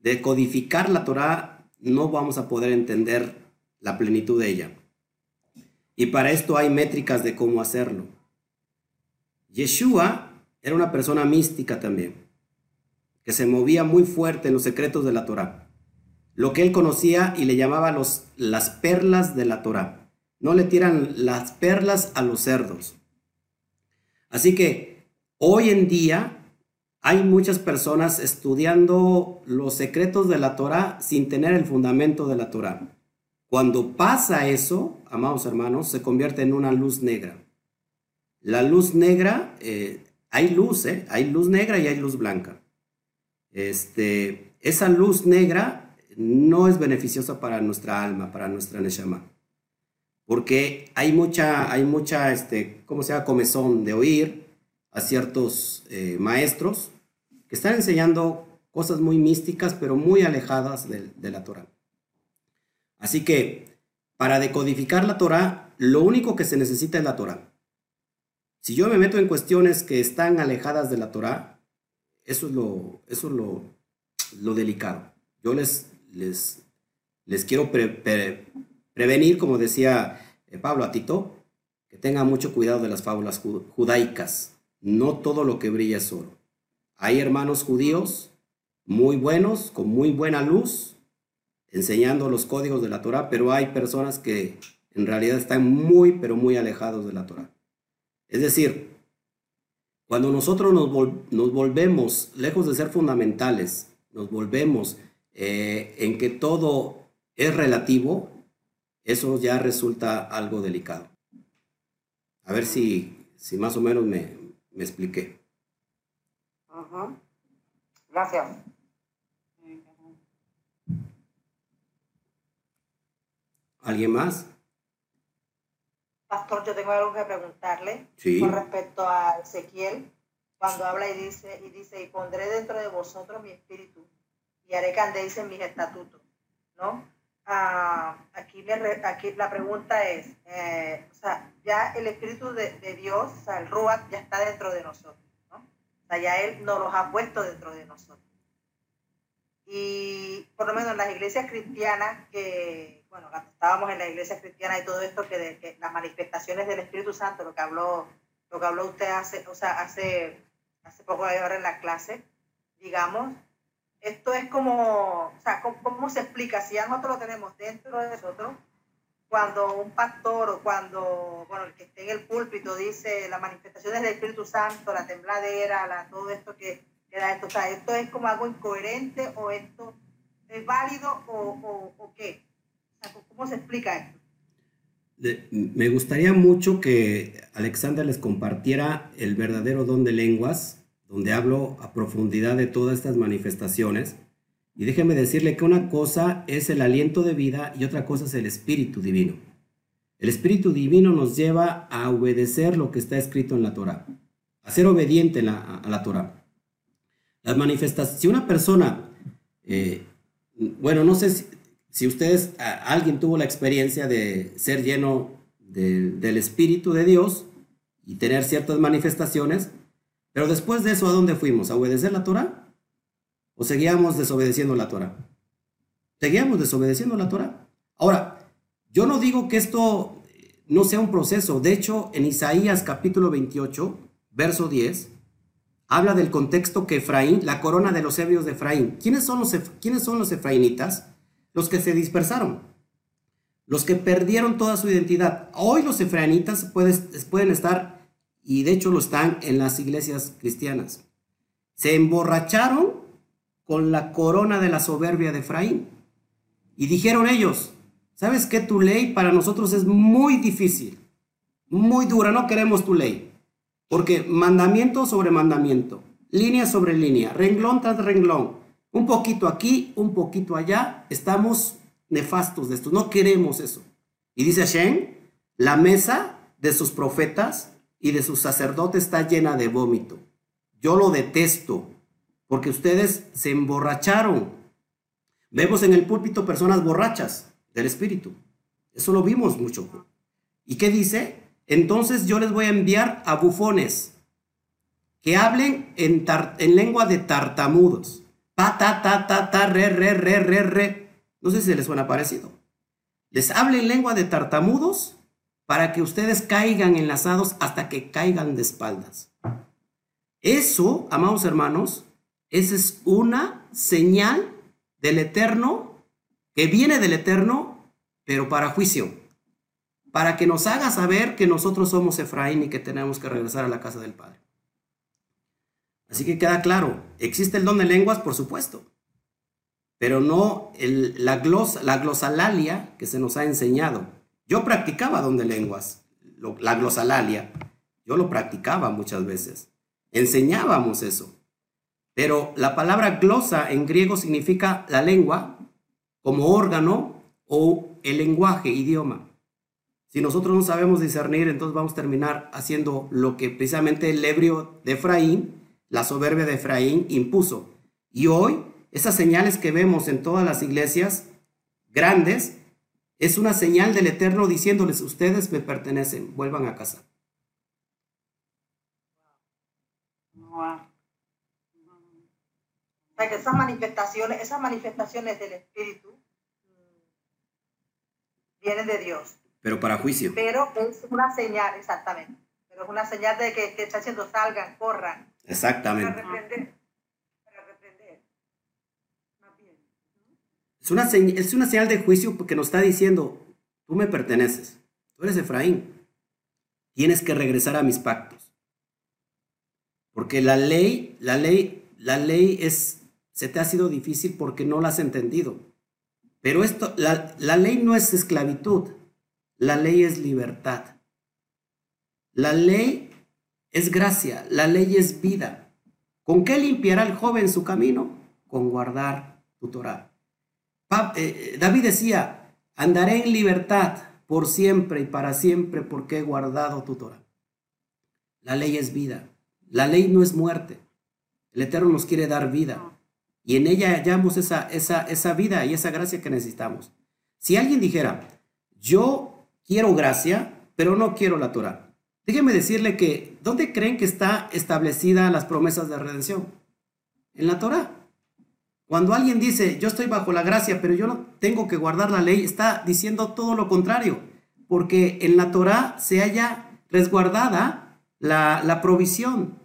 decodificar la Torá, no vamos a poder entender la plenitud de ella. Y para esto hay métricas de cómo hacerlo. Yeshua era una persona mística también, que se movía muy fuerte en los secretos de la Torá. Lo que él conocía y le llamaba los, las perlas de la Torá. No le tiran las perlas a los cerdos. Así que hoy en día hay muchas personas estudiando los secretos de la Torá sin tener el fundamento de la Torá. Cuando pasa eso, amados hermanos, se convierte en una luz negra. La luz negra, eh, hay luz, ¿eh? hay luz negra y hay luz blanca. Este, esa luz negra no es beneficiosa para nuestra alma, para nuestra neshama. Porque hay mucha, hay mucha, este, ¿cómo se llama? Comezón de oír a ciertos eh, maestros que están enseñando cosas muy místicas, pero muy alejadas de, de la Torah. Así que para decodificar la Torah, lo único que se necesita es la Torah. Si yo me meto en cuestiones que están alejadas de la Torah, eso es lo, eso es lo, lo delicado. Yo les, les, les quiero prevenir, como decía eh, Pablo a Tito, que tengan mucho cuidado de las fábulas judaicas. No todo lo que brilla es oro. Hay hermanos judíos muy buenos, con muy buena luz, enseñando los códigos de la Torah, pero hay personas que en realidad están muy, pero muy alejados de la Torah. Es decir, cuando nosotros nos, volvemos, lejos de ser fundamentales, nos volvemos eh, en que todo es relativo, eso ya resulta algo delicado. A ver si, si más o menos me, me expliqué. Gracias. ¿Alguien más? Pastor, yo tengo algo que preguntarle sí. con respecto a Ezequiel, cuando habla y dice, y dice, y pondré dentro de vosotros mi espíritu y haré que andéis en mis estatutos, ¿no? Ah, aquí, aquí la pregunta es, eh, o sea, ya el espíritu de, de, Dios, o sea, el Ruach ya está dentro de nosotros, ¿no? O sea, ya Él nos los ha puesto dentro de nosotros. Y por lo menos en las iglesias cristianas que bueno, estábamos en la iglesia cristiana y todo esto, que, las manifestaciones del Espíritu Santo, lo que habló, lo que habló usted hace, o sea, hace, hace poco de hora en la clase, digamos, esto es como, o sea, ¿cómo, se explica? Si ya nosotros lo tenemos dentro de nosotros, cuando un pastor o cuando, bueno, el que esté en el púlpito dice las manifestaciones del Espíritu Santo, la tembladera, la, todo esto que, que da esto, o sea, ¿esto es como algo incoherente o esto es válido o, o qué? ¿Cómo se explica esto? me gustaría mucho que Alexander les compartiera el verdadero don de lenguas, donde hablo a profundidad de todas estas manifestaciones. Y déjeme decirle que una cosa es el aliento de vida y otra cosa es el espíritu divino. El espíritu divino nos lleva a obedecer lo que está escrito en la Torah, a ser obediente a la Torah. Las manifestaciones, si una persona, eh, bueno, no sé si, si ustedes, alguien tuvo la experiencia de ser lleno del Espíritu de Dios y tener ciertas manifestaciones, pero después de eso, ¿a dónde fuimos? ¿A obedecer la Torah? ¿O seguíamos desobedeciendo la Torah? Seguíamos desobedeciendo la Torah. Ahora, yo no digo que esto no sea un proceso. De hecho, en Isaías capítulo 28, verso 10, habla del contexto que Efraín, la corona de los ebrios de Efraín. ¿Quiénes son los, ¿quiénes son los efraínitas? Los que se dispersaron, los que perdieron toda su identidad. Hoy los efraínitas pueden estar, y de hecho lo están en las iglesias cristianas. Se emborracharon con la corona de la soberbia de Efraín. Y dijeron ellos, ¿sabes qué? Tu ley para nosotros es muy difícil, muy dura, no queremos tu ley. Porque mandamiento sobre mandamiento, línea sobre línea, renglón tras renglón, un poquito aquí, un poquito allá, estamos nefastos de esto, no queremos eso. Y dice Hashem, la mesa de sus profetas y de sus sacerdotes está llena de vómito. Yo lo detesto, porque ustedes se emborracharon. Vemos en el púlpito personas borrachas del espíritu. Eso lo vimos mucho. ¿Y qué dice? Entonces yo les voy a enviar a bufones que hablen en, en lengua de tartamudos. Pa, ta, ta, ta, re, re, re, re, re. No sé si les suena parecido. Les hable en lengua de tartamudos para que ustedes caigan enlazados hasta que caigan de espaldas. Eso, amados hermanos, esa es una señal del eterno, que viene del eterno, pero para juicio, para que nos haga saber que nosotros somos Efraín y que tenemos que regresar a la casa del Padre. Así que queda claro, existe el don de lenguas, por supuesto, pero no la, la glosalalia que se nos ha enseñado. Yo practicaba don de lenguas, la glosalalia, yo lo practicaba muchas veces, enseñábamos eso. Pero la palabra glosa en griego significa la lengua como órgano o el lenguaje, idioma. Si nosotros no sabemos discernir, entonces vamos a terminar haciendo lo que precisamente el ebrio de Efraín, la soberbia de Efraín, impuso. Y hoy, esas señales que vemos en todas las iglesias grandes, es una señal del Eterno diciéndoles, ustedes me pertenecen, vuelvan a casa. O sea que esas manifestaciones, esas manifestaciones del Espíritu mm, vienen de Dios. Pero para juicio. Pero es una señal, exactamente. Pero es una señal de que, está haciendo salgan, corran. Exactamente. Para reprender. Para reprender. Es una, es una señal de juicio porque nos está diciendo, tú me perteneces, tú eres Efraín, tienes que regresar a mis pactos. Porque la ley, la ley, la ley es se te ha sido difícil porque no la has entendido. Pero esto, la, la ley no es esclavitud, la ley es libertad. La ley es gracia, la ley es vida. ¿Con qué limpiará el joven su camino? Con guardar tu Torah. Eh, David decía, andaré en libertad por siempre y para siempre porque he guardado tu Torah. La ley es vida, la ley no es muerte. El Eterno nos quiere dar vida y en ella hallamos esa, esa, esa vida y esa gracia que necesitamos. Si alguien dijera, yo quiero gracia, pero no quiero la Torah, déjeme decirle que, ¿dónde creen que está establecida las promesas de redención? En la Torah. Cuando alguien dice, yo estoy bajo la gracia, pero yo no tengo que guardar la ley, está diciendo todo lo contrario, porque en la Torah se haya resguardada la, la provisión,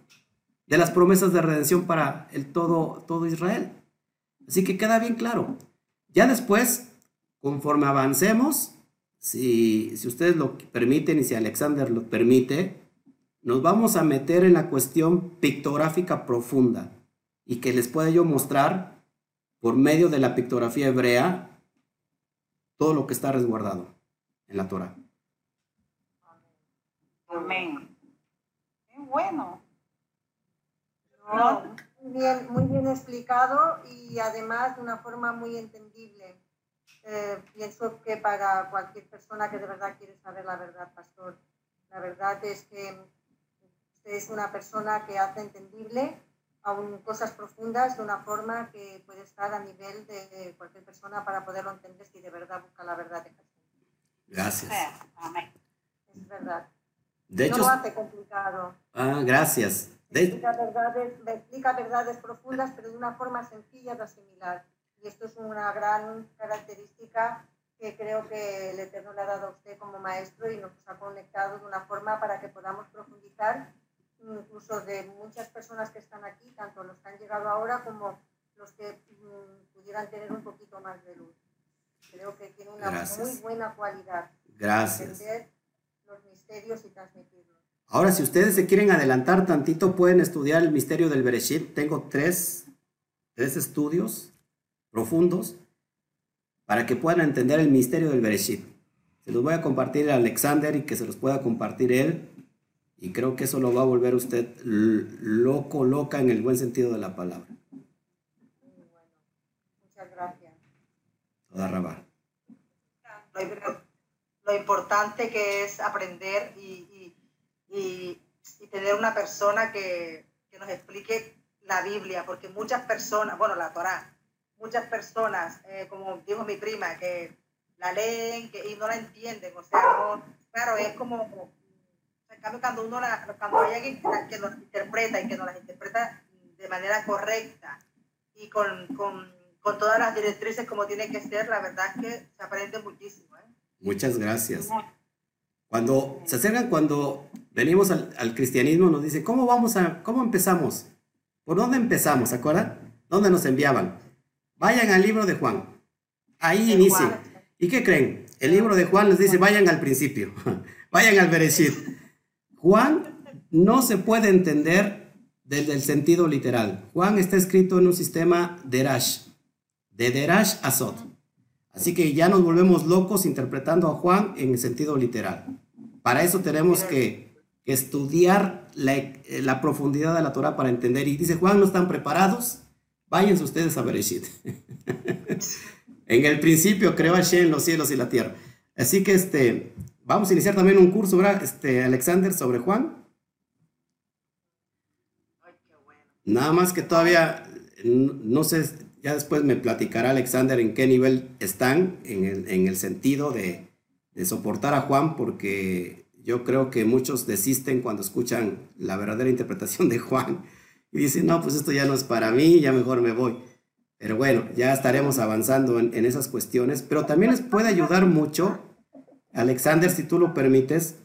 de las promesas de redención para el todo, todo Israel. Así que queda bien claro. Ya después, conforme avancemos, si, si ustedes lo permiten y si Alexander lo permite, nos vamos a meter en la cuestión pictográfica profunda y que les pueda yo mostrar por medio de la pictografía hebrea todo lo que está resguardado en la Torah. Amén. Qué bueno muy bien, muy bien explicado y además de una forma muy entendible. Eh, pienso que para cualquier persona que de verdad quiere saber la verdad, pastor, la verdad es que usted es una persona que hace entendible aún cosas profundas de una forma que puede estar a nivel de cualquier persona para poderlo entender si de verdad busca la verdad de Jesús. Gracias. Es verdad. De hecho, no lo hace complicado. Ah, gracias. Me explica, verdades, explica verdades profundas, pero de una forma sencilla de asimilar. Y esto es una gran característica que creo que el Eterno le ha dado a usted como maestro y nos ha conectado de una forma para que podamos profundizar, incluso de muchas personas que están aquí, tanto los que han llegado ahora como los que mm, pudieran tener un poquito más de luz. Creo que tiene una muy buena cualidad. Gracias. Entender los misterios y transmitirlos. Ahora, si ustedes se quieren adelantar tantito, pueden estudiar el misterio del Bereshit. Tengo tres, tres estudios profundos para que puedan entender el misterio del Bereshit. Se los voy a compartir a Alexander y que se los pueda compartir él. Y creo que eso lo va a volver usted loco, loca en el buen sentido de la palabra. Muchas gracias. Toda rabá. Lo importante que es aprender y y, tener una persona que, que, nos explique la Biblia, porque muchas personas, bueno, la Torah, muchas personas, eh, como dijo mi prima, que la leen que, y no la entienden. O sea, no, claro, es como, en cambio, cuando, uno la, cuando hay alguien que, nos interpreta y que nos las interpreta de manera correcta y con, con, con, todas las directrices como tiene que ser, la verdad es que se aprende muchísimo. ¿eh? Muchas gracias. Cuando se acercan, cuando venimos al, al, cristianismo, nos dice, ¿cómo vamos a, cómo empezamos? ¿Por dónde empezamos? ¿Se acuerdan? ¿Dónde nos enviaban? Vayan al libro de Juan. Ahí inicie. ¿Y qué creen? El libro de Juan les dice, vayan al principio, vayan al Bereshit. Juan no se puede entender desde el sentido literal. Juan está escrito en un sistema Derash, de Derash a Sot. Así que ya nos volvemos locos interpretando a Juan en el sentido literal. Para eso tenemos que, estudiar la, la, profundidad de la Torah para entender. Y dice Juan, ¿no están preparados? Váyanse ustedes a Bereshit. en el principio creó Hashem los cielos y la tierra. Así que este, vamos a iniciar también un curso, ¿verdad? Este, Alexander, sobre Juan. Nada más que todavía, no sé, ya después me platicará Alexander en qué nivel están en el, en el sentido de, de, soportar a Juan, porque yo creo que muchos desisten cuando escuchan la verdadera interpretación de Juan y dicen, no, pues esto ya no es para mí, ya mejor me voy. Pero bueno, ya estaremos avanzando en, en esas cuestiones, pero también les puede ayudar mucho, Alexander, si tú lo permites,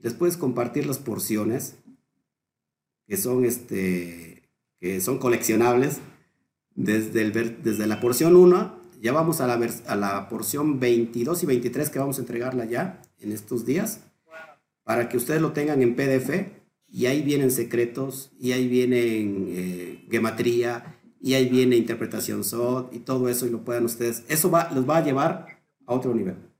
les puedes compartir las porciones que son, este, que son coleccionables. Desde, el, desde la porción 1, ya vamos a la, a la porción 22 y 23 que vamos a entregarla ya en estos días, para que ustedes lo tengan en PDF y ahí vienen secretos y ahí vienen eh, gematría y ahí viene interpretación SOT y todo eso y lo puedan ustedes, eso va, los va a llevar a otro nivel.